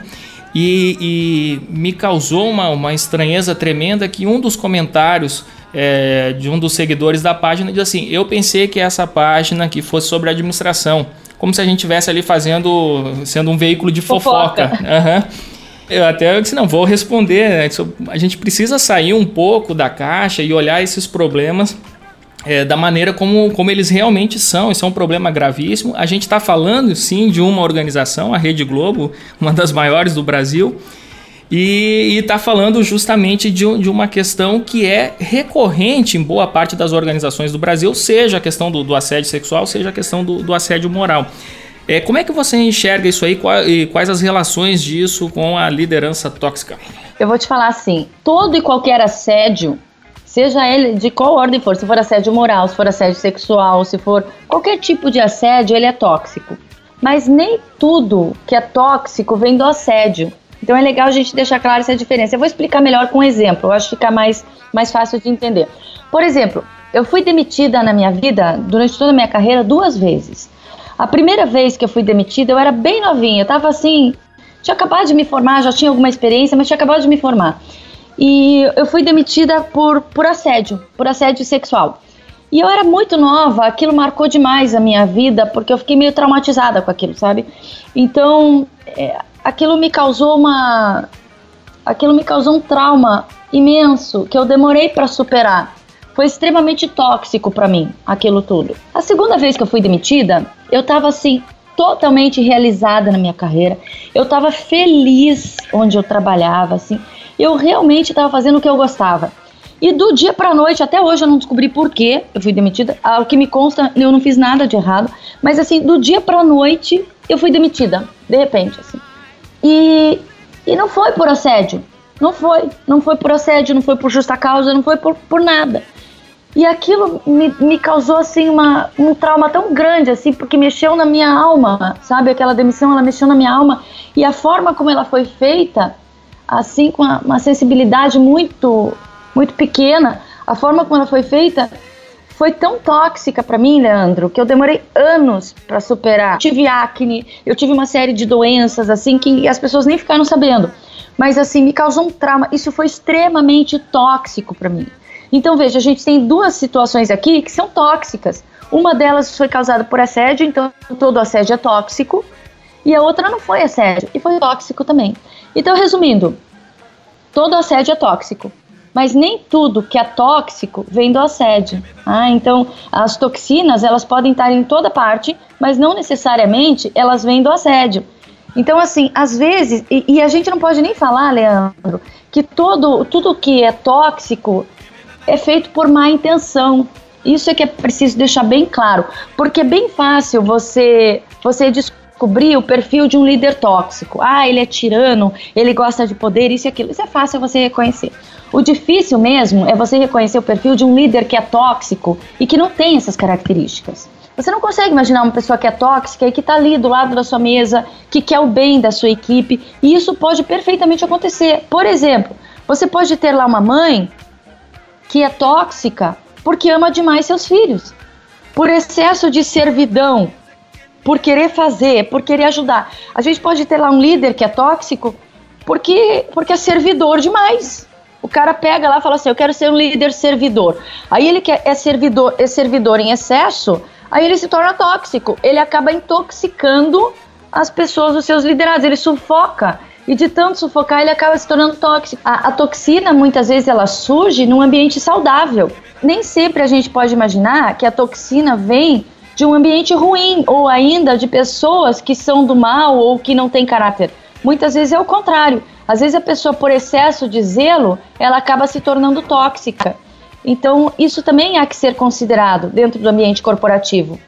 e, e, me causou uma, uma estranheza tremenda que um dos comentários é, de um dos seguidores da página diz assim: Eu pensei que essa página aqui fosse sobre administração, como se a gente estivesse ali fazendo, sendo um veículo de fofoca. fofoca. Uhum. Eu até disse, não, vou responder. Né? A gente precisa sair um pouco da caixa e olhar esses problemas é, da maneira como, como eles realmente são. Isso é um problema gravíssimo. A gente está falando, sim, de uma organização, a Rede Globo, uma das maiores do Brasil, e está falando justamente de, de, uma questão que é recorrente em boa parte das organizações do Brasil, seja a questão do, do assédio sexual, seja a questão do, do assédio moral. É, como é que você enxerga isso aí qual, e quais as relações disso com a liderança tóxica? Eu vou te falar assim: todo e qualquer assédio seja ele de qual ordem for, se for assédio moral, se for assédio sexual, se for qualquer tipo de assédio, ele é tóxico. Mas nem tudo que é tóxico vem do assédio. Então é legal a gente deixar clara essa diferença. Eu vou explicar melhor com um exemplo, eu acho que fica mais, mais fácil de entender. Por exemplo, eu fui demitida na minha vida, durante toda a minha carreira, duas vezes. A primeira vez que eu fui demitida, eu era bem novinha, eu tava assim, tinha acabado de me formar, já tinha alguma experiência, mas tinha acabado de me formar. E eu fui demitida por, por assédio, por assédio sexual. E eu era muito nova, aquilo marcou demais a minha vida, porque eu fiquei meio traumatizada com aquilo, sabe? Então, é, aquilo me causou uma. Aquilo me causou um trauma imenso que eu demorei para superar. Foi extremamente tóxico para mim, aquilo tudo. A segunda vez que eu fui demitida, eu tava assim, totalmente realizada na minha carreira. Eu tava feliz onde eu trabalhava, assim eu realmente estava fazendo o que eu gostava. E do dia para noite, até hoje eu não descobri por que eu fui demitida. Ao que me consta, eu não fiz nada de errado. Mas assim, do dia para noite eu fui demitida, de repente, assim. E, e não foi por assédio. Não foi. Não foi por assédio, não foi por justa causa, não foi por, por nada. E aquilo me, me causou, assim, uma, um trauma tão grande, assim, porque mexeu na minha alma, sabe? Aquela demissão, ela mexeu na minha alma. E a forma como ela foi feita, assim, com uma, uma sensibilidade muito, muito pequena, a forma como ela foi feita foi tão tóxica para mim, Leandro, que eu demorei anos para superar. Eu tive acne, eu tive uma série de doenças assim que as pessoas nem ficaram sabendo. Mas assim, me causou um trauma. Isso foi extremamente tóxico para mim. Então veja, a gente tem duas situações aqui que são tóxicas. Uma delas foi causada por assédio, então todo assédio é tóxico, e a outra não foi assédio e foi tóxico também. Então, resumindo, todo assédio é tóxico mas nem tudo que é tóxico vem do assédio. Ah, então, as toxinas elas podem estar em toda parte, mas não necessariamente elas vêm do assédio. Então, assim, às vezes, e, e, a gente não pode nem falar, Leandro, que todo, tudo que é tóxico é feito por má intenção. Isso é que é preciso deixar bem claro, porque é bem fácil você você descobrir o perfil de um líder tóxico. Ah, ele é tirano, ele gosta de poder, isso e aquilo. Isso é fácil você reconhecer. O difícil mesmo é você reconhecer o perfil de um líder que é tóxico e que não tem essas características. Você não consegue imaginar uma pessoa que é tóxica e que está ali do lado da sua mesa, que quer o bem da sua equipe, e isso pode perfeitamente acontecer. Por exemplo, você pode ter lá uma mãe que é tóxica porque ama demais seus filhos, por excesso de servidão, por querer fazer, por querer ajudar. A gente pode ter lá um líder que é tóxico porque, porque é servidor demais. O cara pega lá e fala assim: Eu quero ser um líder servidor. Aí ele quer, é servidor, é servidor em excesso, aí ele se torna tóxico. Ele acaba intoxicando as pessoas, os seus liderados. Ele sufoca. E de tanto sufocar, ele acaba se tornando tóxico. A, a toxina, muitas vezes, ela surge num ambiente saudável. Nem sempre a gente pode imaginar que a toxina vem de um ambiente ruim ou ainda de pessoas que são do mal ou que não têm caráter. Muitas vezes é o contrário. Às vezes a pessoa, por excesso de zelo, ela acaba se tornando tóxica. Então, isso também há que ser considerado dentro do ambiente corporativo.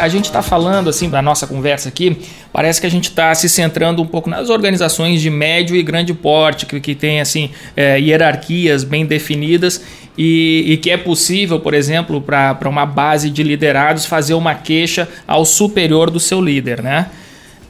A gente está falando, assim, da nossa conversa aqui, parece que a gente está se centrando um pouco nas organizações de médio e grande porte, que, que tem, assim, é, hierarquias bem definidas e, e que é possível, por exemplo, para uma base de liderados fazer uma queixa ao superior do seu líder, né?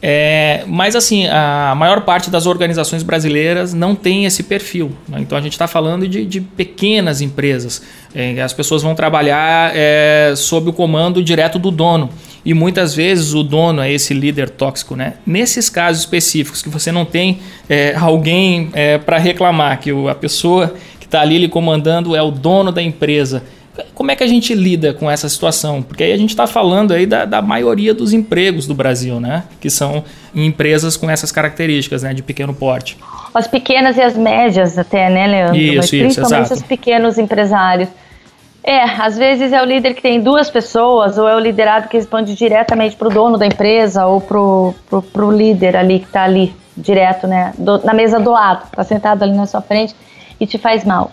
É, mas assim, a maior parte das organizações brasileiras não tem esse perfil. Né? Então a gente está falando de, de, pequenas empresas. É, as pessoas vão trabalhar é, sob o comando direto do dono. E muitas vezes o dono é esse líder tóxico. Né? Nesses casos específicos que você não tem é, alguém é, para reclamar, que a pessoa está ali lhe comandando é o dono da empresa. Como é que a gente lida com essa situação? Porque aí a gente está falando aí da, da, maioria dos empregos do Brasil, né? Que são em empresas com essas características, né? De pequeno porte. As pequenas e as médias até, né, Leandro? Isso, Mas principalmente exato. os pequenos empresários. É, às vezes é o líder que tem duas pessoas, ou é o liderado que responde diretamente para o dono da empresa, ou para o líder ali que está ali, direto, né? Do, na mesa do lado, está sentado ali na sua frente e te faz mal.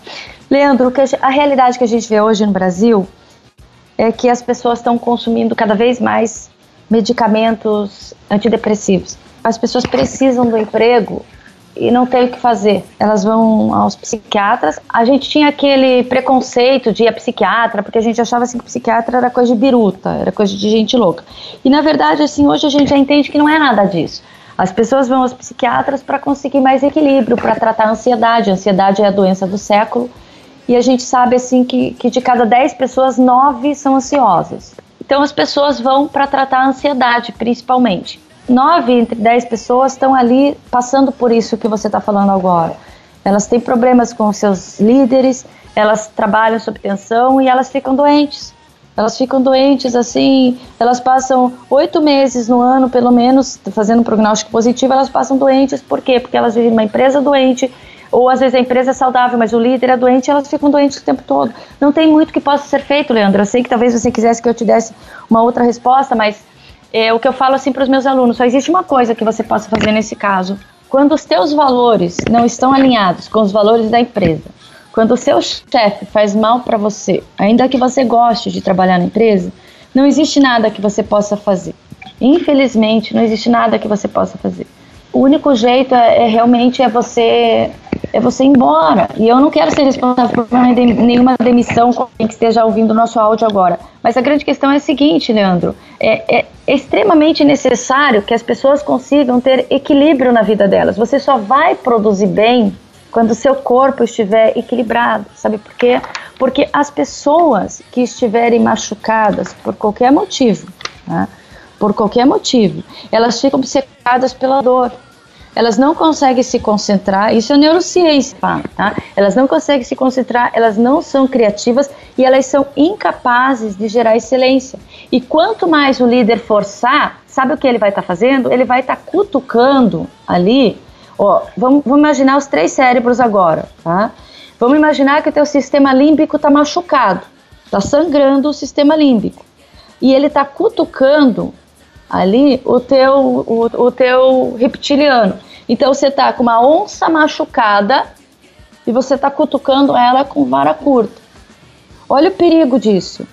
Leandro, a realidade que a gente vê hoje no Brasil é que as pessoas estão consumindo cada vez mais medicamentos antidepressivos. As pessoas precisam do emprego e não tem o que fazer. Elas vão aos psiquiatras. A gente tinha aquele preconceito de ir a psiquiatra, porque a gente achava assim que psiquiatra era coisa de biruta, era coisa de gente louca. E na verdade, assim, hoje a gente já entende que não é nada disso. As pessoas vão aos psiquiatras para conseguir mais equilíbrio, para tratar a ansiedade. A ansiedade é a doença do século. E a gente sabe assim que, que de cada 10 pessoas, 9 são ansiosas. Então as pessoas vão para tratar a ansiedade, principalmente. 9 entre 10 pessoas estão ali passando por isso que você está falando agora. Elas têm problemas com seus líderes, elas trabalham sob tensão e elas ficam doentes. Elas ficam doentes assim, elas passam oito meses no ano, pelo menos, fazendo um prognóstico positivo, elas passam doentes, por quê? Porque elas vivem numa empresa doente, ou às vezes a empresa é saudável, mas o líder é doente, elas ficam doentes o tempo todo. Não tem muito que possa ser feito, Leandro. Eu sei que talvez você quisesse que eu te desse uma outra resposta, mas é o que eu falo assim para os meus alunos: só existe uma coisa que você possa fazer nesse caso. Quando os teus valores não estão alinhados com os valores da empresa, quando o seu chefe faz mal para você, ainda que você goste de trabalhar na empresa, não existe nada que você possa fazer. Infelizmente, não existe nada que você possa fazer. O único jeito é, é realmente é você é você ir embora. E eu não quero ser responsável por nenhuma demissão com quem que esteja ouvindo o nosso áudio agora. Mas a grande questão é a seguinte, Leandro: é, é, extremamente necessário que as pessoas consigam ter equilíbrio na vida delas. Você só vai produzir bem quando o seu corpo estiver equilibrado. Sabe por quê? Porque as pessoas que estiverem machucadas por qualquer motivo, né, por qualquer motivo, elas ficam obcecadas pela dor elas não conseguem se concentrar, isso é neurociência, tá? Elas não conseguem se concentrar, elas não são criativas e elas são incapazes de gerar excelência. E quanto mais o líder forçar, sabe o que ele vai estar tá fazendo? Ele vai estar tá cutucando ali, ó, vamos, vamos imaginar os três cérebros agora, tá? Vamos imaginar que o teu sistema límbico está machucado, está sangrando o sistema límbico. E ele está cutucando ali o teu, o, o teu reptiliano. Então você tá com uma onça machucada e você tá cutucando ela com vara curta. Olha o perigo disso.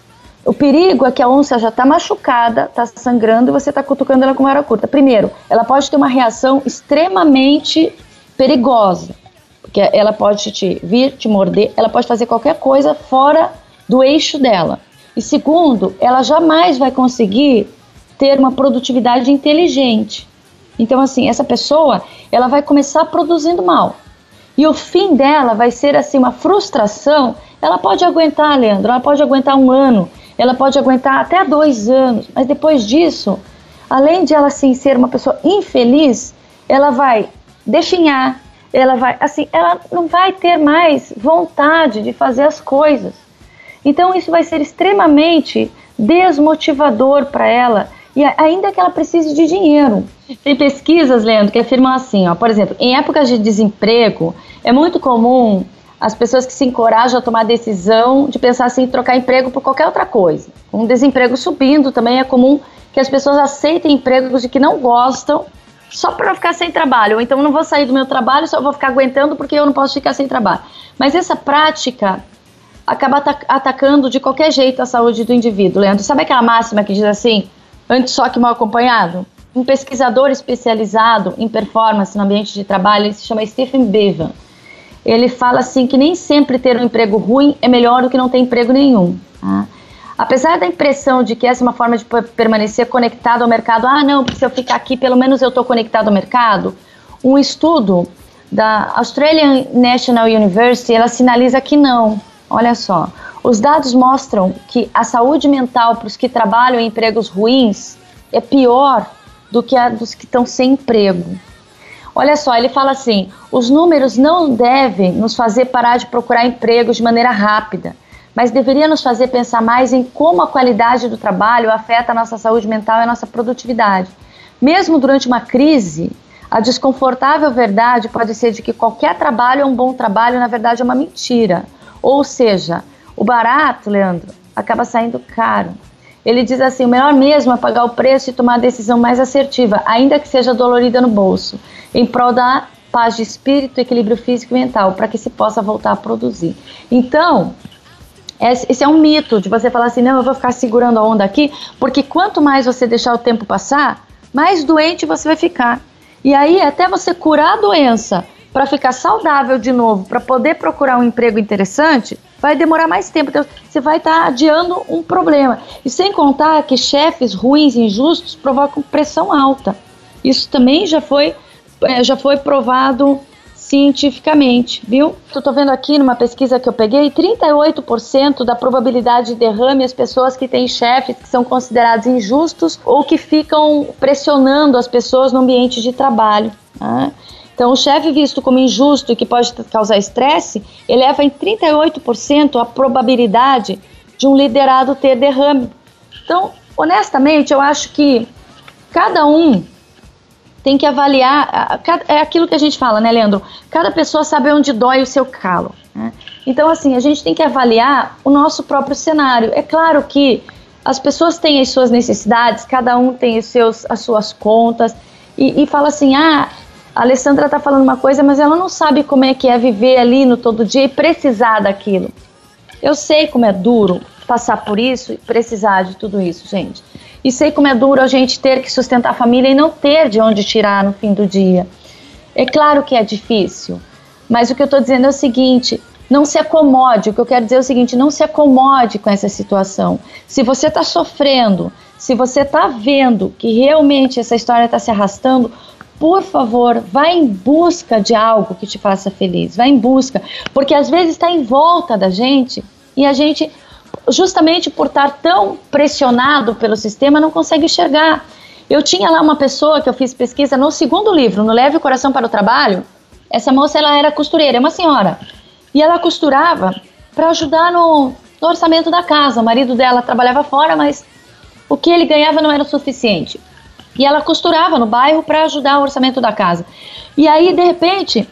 O perigo é que a onça já está machucada, está sangrando e você está cutucando ela com vara curta. Primeiro, ela pode ter uma reação extremamente perigosa, porque ela pode te vir, te morder, ela pode fazer qualquer coisa fora do eixo dela. E segundo, ela jamais vai conseguir ter uma produtividade inteligente. Então, assim, essa pessoa, ela vai começar produzindo mal. E o fim dela vai ser, assim, uma frustração. Ela pode aguentar, Leandro, ela pode aguentar um ano, ela pode aguentar até dois anos, mas depois disso, além de ela, assim, ser uma pessoa infeliz, ela vai definhar, ela vai, assim, ela não vai ter mais vontade de fazer as coisas. Então, isso vai ser extremamente desmotivador para ela e ainda que ela precise de dinheiro. Tem pesquisas, Leandro, que afirmam assim, ó, por exemplo, em épocas de desemprego, é muito comum as pessoas que se encorajam a tomar a decisão de pensar assim, trocar emprego por qualquer outra coisa. Um desemprego subindo, também é comum que as pessoas aceitem empregos de que não gostam só para ficar sem trabalho. Ou então não vou sair do meu trabalho, só vou ficar aguentando porque eu não posso ficar sem trabalho. Mas essa prática acaba atacando de qualquer jeito a saúde do indivíduo, Leandro. Sabe aquela máxima que diz assim: antes só que mal acompanhado? Um pesquisador especializado em performance no ambiente de trabalho, ele se chama Stephen Bevan. Ele fala assim que nem sempre ter um emprego ruim é melhor do que não ter emprego nenhum. Tá? Apesar da impressão de que essa é uma forma de permanecer conectado ao mercado, ah, não, se eu ficar aqui, pelo menos eu estou conectado ao mercado. Um estudo da Australian National University, ela sinaliza que não. Olha só, os dados mostram que a saúde mental para os que trabalham em empregos ruins é pior do que a dos que estão sem emprego. Olha só, ele fala assim: os números não devem nos fazer parar de procurar empregos de maneira rápida, mas deveria nos fazer pensar mais em como a qualidade do trabalho afeta a nossa saúde mental e a nossa produtividade. Mesmo durante uma crise, a desconfortável verdade pode ser de que qualquer trabalho é um bom trabalho, na verdade é uma mentira. Ou seja, o barato, Leandro, acaba saindo caro. Ele diz assim: o melhor mesmo é pagar o preço e tomar a decisão mais assertiva, ainda que seja dolorida no bolso, em prol da paz de espírito, equilíbrio físico e mental, para que se possa voltar a produzir. Então, esse é um mito de você falar assim: não, eu vou ficar segurando a onda aqui, porque quanto mais você deixar o tempo passar, mais doente você vai ficar. E aí, até você curar a doença para ficar saudável de novo, para poder procurar um emprego interessante, vai demorar mais tempo. Então, você vai estar tá adiando um problema. E sem contar que chefes ruins e injustos provocam pressão alta. Isso também já foi, é, já foi provado cientificamente, viu? Eu tô vendo aqui numa pesquisa que eu peguei, 38% da probabilidade de derrame as pessoas que têm chefes que são considerados injustos ou que ficam pressionando as pessoas no ambiente de trabalho. Né? Então, o chefe visto como injusto e que pode causar estresse, eleva em 38% a probabilidade de um liderado ter derrame. Então, honestamente, eu acho que cada um tem que avaliar, é aquilo que a gente fala, né, Leandro? Cada pessoa sabe onde dói o seu calo. Né? Então, assim, a gente tem que avaliar o nosso próprio cenário. É claro que as pessoas têm as suas necessidades, cada um tem os seus, as suas contas, e, e fala assim: ah, a Alessandra está falando uma coisa, mas ela não sabe como é que é viver ali no todo dia e precisar daquilo. Eu sei como é duro passar por isso e precisar de tudo isso, gente. E sei como é duro a gente ter que sustentar a família e não ter de onde tirar no fim do dia. É claro que é difícil, mas o que eu estou dizendo é o seguinte: não se acomode. O que eu quero dizer é o seguinte: não se acomode com essa situação. Se você está sofrendo, se você está vendo que realmente essa história está se arrastando, por favor, vá em busca de algo que te faça feliz. Vá em busca, porque às vezes está em volta da gente e a gente, justamente por estar tão pressionado pelo sistema, não consegue enxergar. Eu tinha lá uma pessoa que eu fiz pesquisa no segundo livro, no Leve o Coração para o Trabalho. Essa moça ela era costureira, é uma senhora. E ela costurava para ajudar no, no orçamento da casa. O marido dela trabalhava fora, mas o que ele ganhava não era o suficiente. E ela costurava no bairro para ajudar o orçamento da casa. E aí, de repente,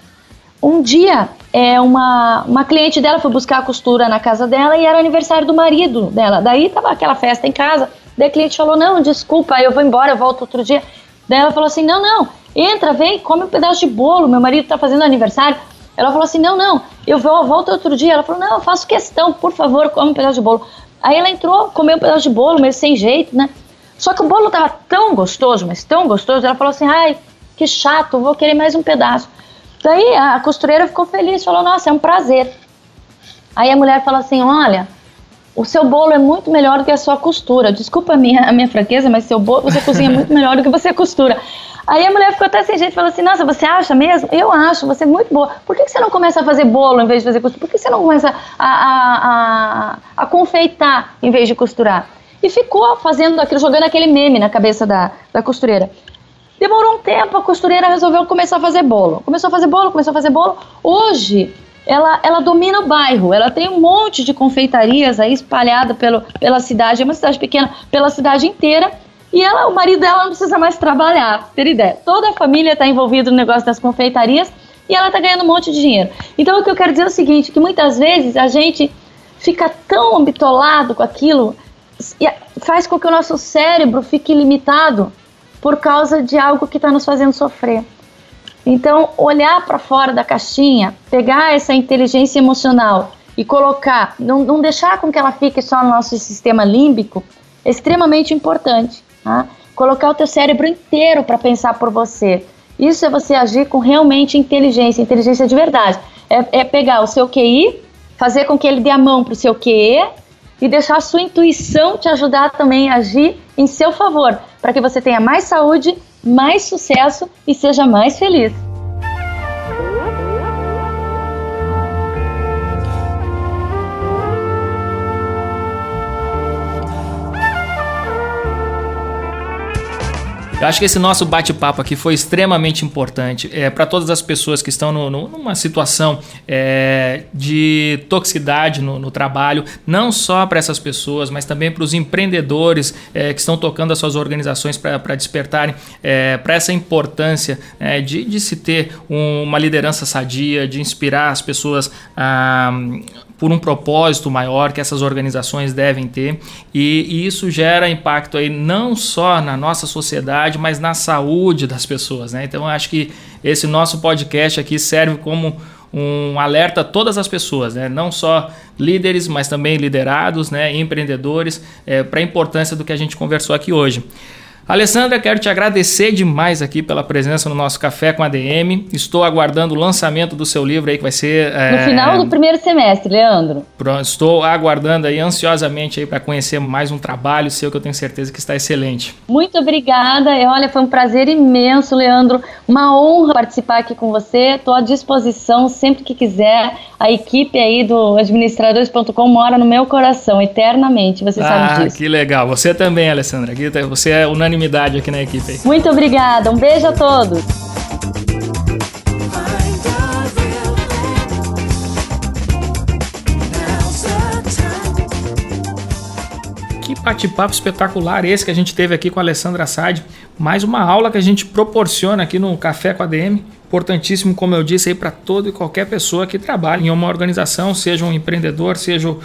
um dia, é, uma, uma cliente dela foi buscar a costura na casa dela e era aniversário do marido dela. Daí tava aquela festa em casa. Daí a cliente falou: Não, desculpa, eu vou embora, eu volto outro dia. Daí ela falou assim: Não, não, entra, vem, come um pedaço de bolo, meu marido tá fazendo aniversário. Ela falou assim: não, não, eu vou, volto outro dia. Ela falou: não, eu faço questão, por favor, come um pedaço de bolo. Aí ela entrou, comeu um pedaço de bolo, meio sem jeito, né? Só que o bolo tava tão gostoso, mas tão gostoso, ela falou assim: ai, que chato, vou querer mais um pedaço. Daí a costureira ficou feliz, falou: nossa, é um prazer. Aí a mulher falou assim: olha, o seu bolo é muito melhor do que a sua costura. Desculpa a minha, a minha fraqueza, mas seu bolo, você cozinha muito melhor do que você costura. Aí a mulher ficou até sem jeito e falou assim: Nossa, você acha mesmo? Eu acho, você é muito boa. Por que, que você não começa a fazer bolo em vez de fazer costura? Por que você não começa a, a, a, a confeitar em vez de costurar? E ficou fazendo aquilo, jogando aquele meme na cabeça da, da costureira. Demorou um tempo, a costureira resolveu começar a fazer bolo. Começou a fazer bolo, começou a fazer bolo. Hoje, ela, ela domina o bairro. Ela tem um monte de confeitarias aí espalhada pela cidade. É uma cidade pequena, pela cidade inteira. E ela, o marido dela não precisa mais trabalhar, ter ideia. Toda a família está envolvida no negócio das confeitarias e ela está ganhando um monte de dinheiro. Então o que eu quero dizer é o seguinte, que muitas vezes a gente fica tão bitolado com aquilo faz com que o nosso cérebro fique limitado por causa de algo que está nos fazendo sofrer. Então, olhar para fora da caixinha, pegar essa inteligência emocional e colocar, não, não deixar com que ela fique só no nosso sistema límbico, é extremamente importante. Tá? Colocar o teu cérebro inteiro para pensar por você. Isso é você agir com realmente inteligência, inteligência de verdade. É, é pegar o seu QI, fazer com que ele dê a mão para o seu QE e deixar a sua intuição te ajudar também a agir em seu favor, para que você tenha mais saúde, mais sucesso e seja mais feliz. Eu acho que esse nosso bate-papo aqui foi extremamente importante é, para todas as pessoas que estão no, no, numa situação é, de toxicidade no, no, trabalho, não só para essas pessoas, mas também para os empreendedores é, que estão tocando as suas organizações para despertarem para essa importância é, de, de, se ter um, uma liderança sadia, de inspirar as pessoas a por um propósito maior que essas organizações devem ter e, e, isso gera impacto aí não só na nossa sociedade, mas na saúde das pessoas, né? Então acho que esse nosso podcast aqui serve como um alerta a todas as pessoas, né? não só líderes, mas também liderados, né? empreendedores, é, para a importância do que a gente conversou aqui hoje. Alessandra, quero te agradecer demais aqui pela presença no nosso Café com ADM. Estou aguardando o lançamento do seu livro aí, que vai ser... No é... final do primeiro semestre, Leandro. Pronto, estou aguardando aí ansiosamente aí para conhecer mais um trabalho seu que eu tenho certeza que está excelente. Muito obrigada. Olha, foi um prazer imenso, Leandro. Uma honra participar aqui com você. Estou à disposição sempre que quiser. A equipe aí do administradores.com mora no meu coração eternamente, você ah, sabe disso. que legal. Você também, Alessandra. Você é unânime unanimidade aqui na equipe. Muito obrigada, um beijo a todos. Que bate-papo espetacular esse que a gente teve aqui com a Alessandra Assad. Mais uma aula que a gente proporciona aqui no Café com a DM. Importantíssimo, como eu disse, aí para todo e qualquer pessoa que trabalhe em uma organização, seja um empreendedor, seja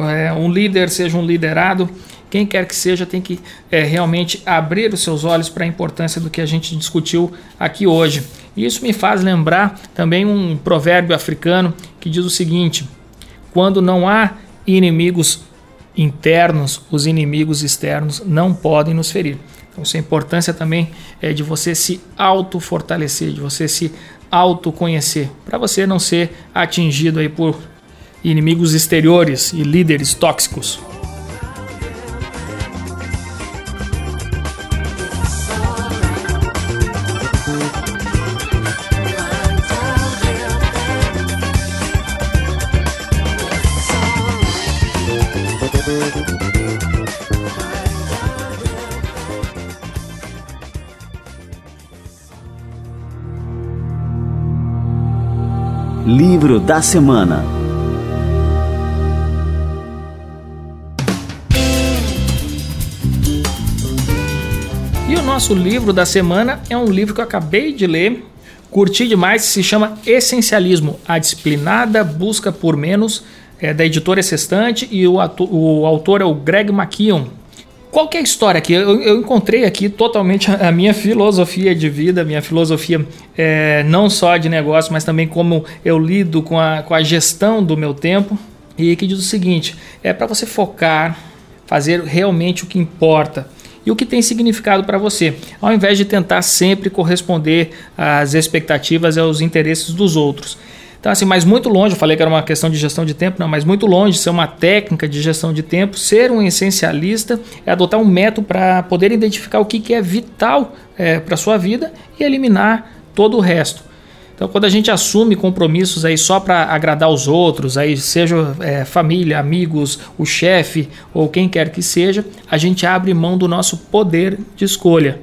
é, um líder, seja um liderado quem quer que seja tem que é, realmente abrir os seus olhos para a importância do que a gente discutiu aqui hoje. E isso me faz lembrar também um provérbio africano que diz o seguinte: quando não há inimigos internos, os inimigos externos não podem nos ferir. Então, essa importância também é de você se auto-fortalecer, de você se autoconhecer, para você não ser atingido aí por inimigos exteriores e líderes tóxicos. Livro da Semana. E o nosso livro da semana é um livro que eu acabei de ler, curti demais, se chama Essencialismo, a disciplinada busca por menos, é da editora Sextante e o, o autor é o Greg McKeown. Qual que é a história aqui? Eu, eu, encontrei aqui totalmente a minha filosofia de vida, minha filosofia é, não só de negócio, mas também como eu lido com a, com a gestão do meu tempo. E que diz o seguinte: é para você focar, fazer realmente o que importa e o que tem significado para você, ao invés de tentar sempre corresponder às expectativas e aos interesses dos outros. Então, assim, mas muito longe, eu falei que era uma questão de gestão de tempo, não, mas muito longe ser uma técnica de gestão de tempo, ser um essencialista é adotar um método para poder identificar o que, que é vital é, para sua vida e eliminar todo o resto. Então, quando a gente assume compromissos aí só para agradar os outros, aí seja é, família, amigos, o chefe ou quem quer que seja, a gente abre mão do nosso poder de escolha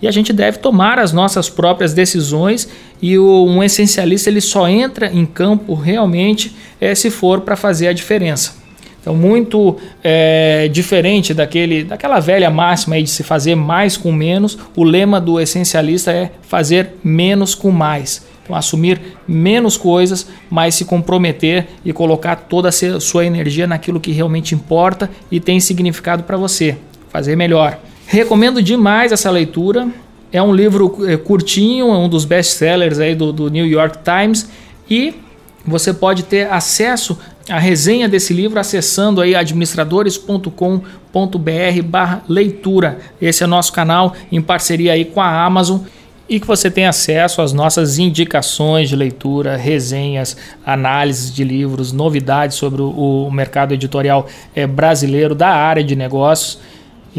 e a gente deve tomar as nossas próprias decisões e o, um essencialista ele só entra em campo realmente é, se for para fazer a diferença. Então, muito é, diferente daquele, daquela velha máxima de se fazer mais com menos, o lema do essencialista é fazer menos com mais. Então, assumir menos coisas, mas se comprometer e colocar toda a sua energia naquilo que realmente importa e tem significado para você. Fazer melhor. Recomendo demais essa leitura. É um livro é, curtinho, é um dos best-sellers aí do, do New York Times e você pode ter acesso à resenha desse livro acessando aí administradores.com.br barra leitura. Esse é nosso canal em parceria aí com a Amazon e que você tem acesso às nossas indicações de leitura, resenhas, análises de livros, novidades sobre o, mercado editorial é, brasileiro da área de negócios.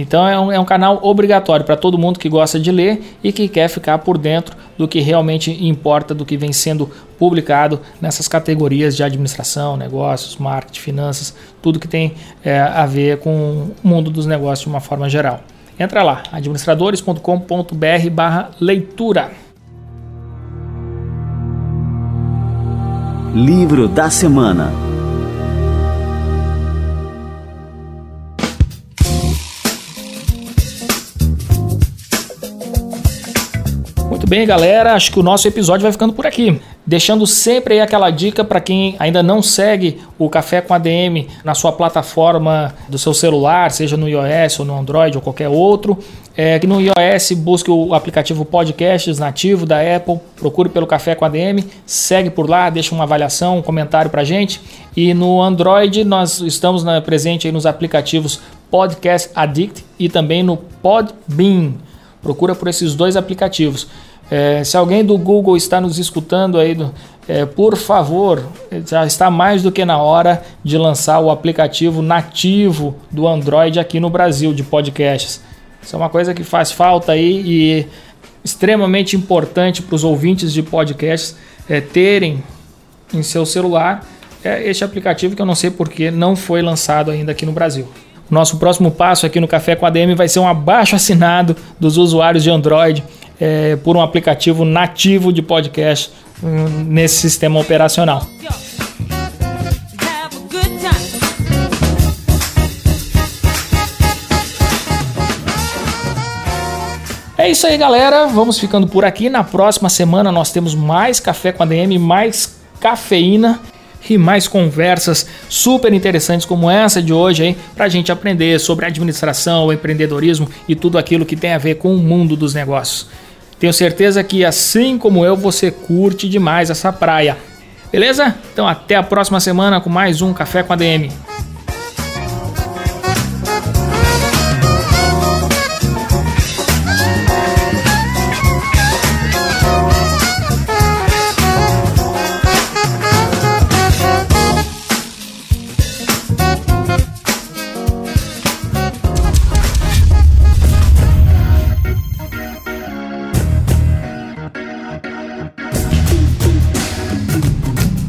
Então é um, é um canal obrigatório para todo mundo que gosta de ler e que quer ficar por dentro do que realmente importa, do que vem sendo publicado nessas categorias de administração, negócios, marketing, finanças, tudo que tem é, a ver com o mundo dos negócios de uma forma geral. Entra lá, administradores.com.br barra leitura. Livro da Semana bem, galera, acho que o nosso episódio vai ficando por aqui. Deixando sempre aí aquela dica para quem ainda não segue o Café com ADM na sua plataforma do seu celular, seja no iOS ou no Android ou qualquer outro. É, que no iOS busque o aplicativo Podcasts nativo da Apple, procure pelo Café com ADM, segue por lá, deixa uma avaliação, um comentário para gente. E no Android nós estamos na, presente aí nos aplicativos Podcast Addict e também no Podbean. Procura por esses dois aplicativos. É, se alguém do Google está nos escutando aí, é, por favor, já está mais do que na hora de lançar o aplicativo nativo do Android aqui no Brasil de podcasts. Isso é uma coisa que faz falta aí e extremamente importante para os ouvintes de podcasts é, terem em seu celular é este aplicativo que eu não sei porque não foi lançado ainda aqui no Brasil. Nosso próximo passo aqui no Café com a DM vai ser um abaixo assinado dos usuários de Android é, por um aplicativo nativo de podcast um, nesse sistema operacional. É isso aí, galera. Vamos ficando por aqui. Na próxima semana nós temos mais Café com a DM, mais cafeína. e mais conversas super interessantes como essa de hoje aí, para a gente aprender sobre administração, empreendedorismo e tudo aquilo que tem a ver com o mundo dos negócios. Tenho certeza que assim como eu, você curte demais essa praia. Beleza? Então até a próxima semana com mais um Café com a DM.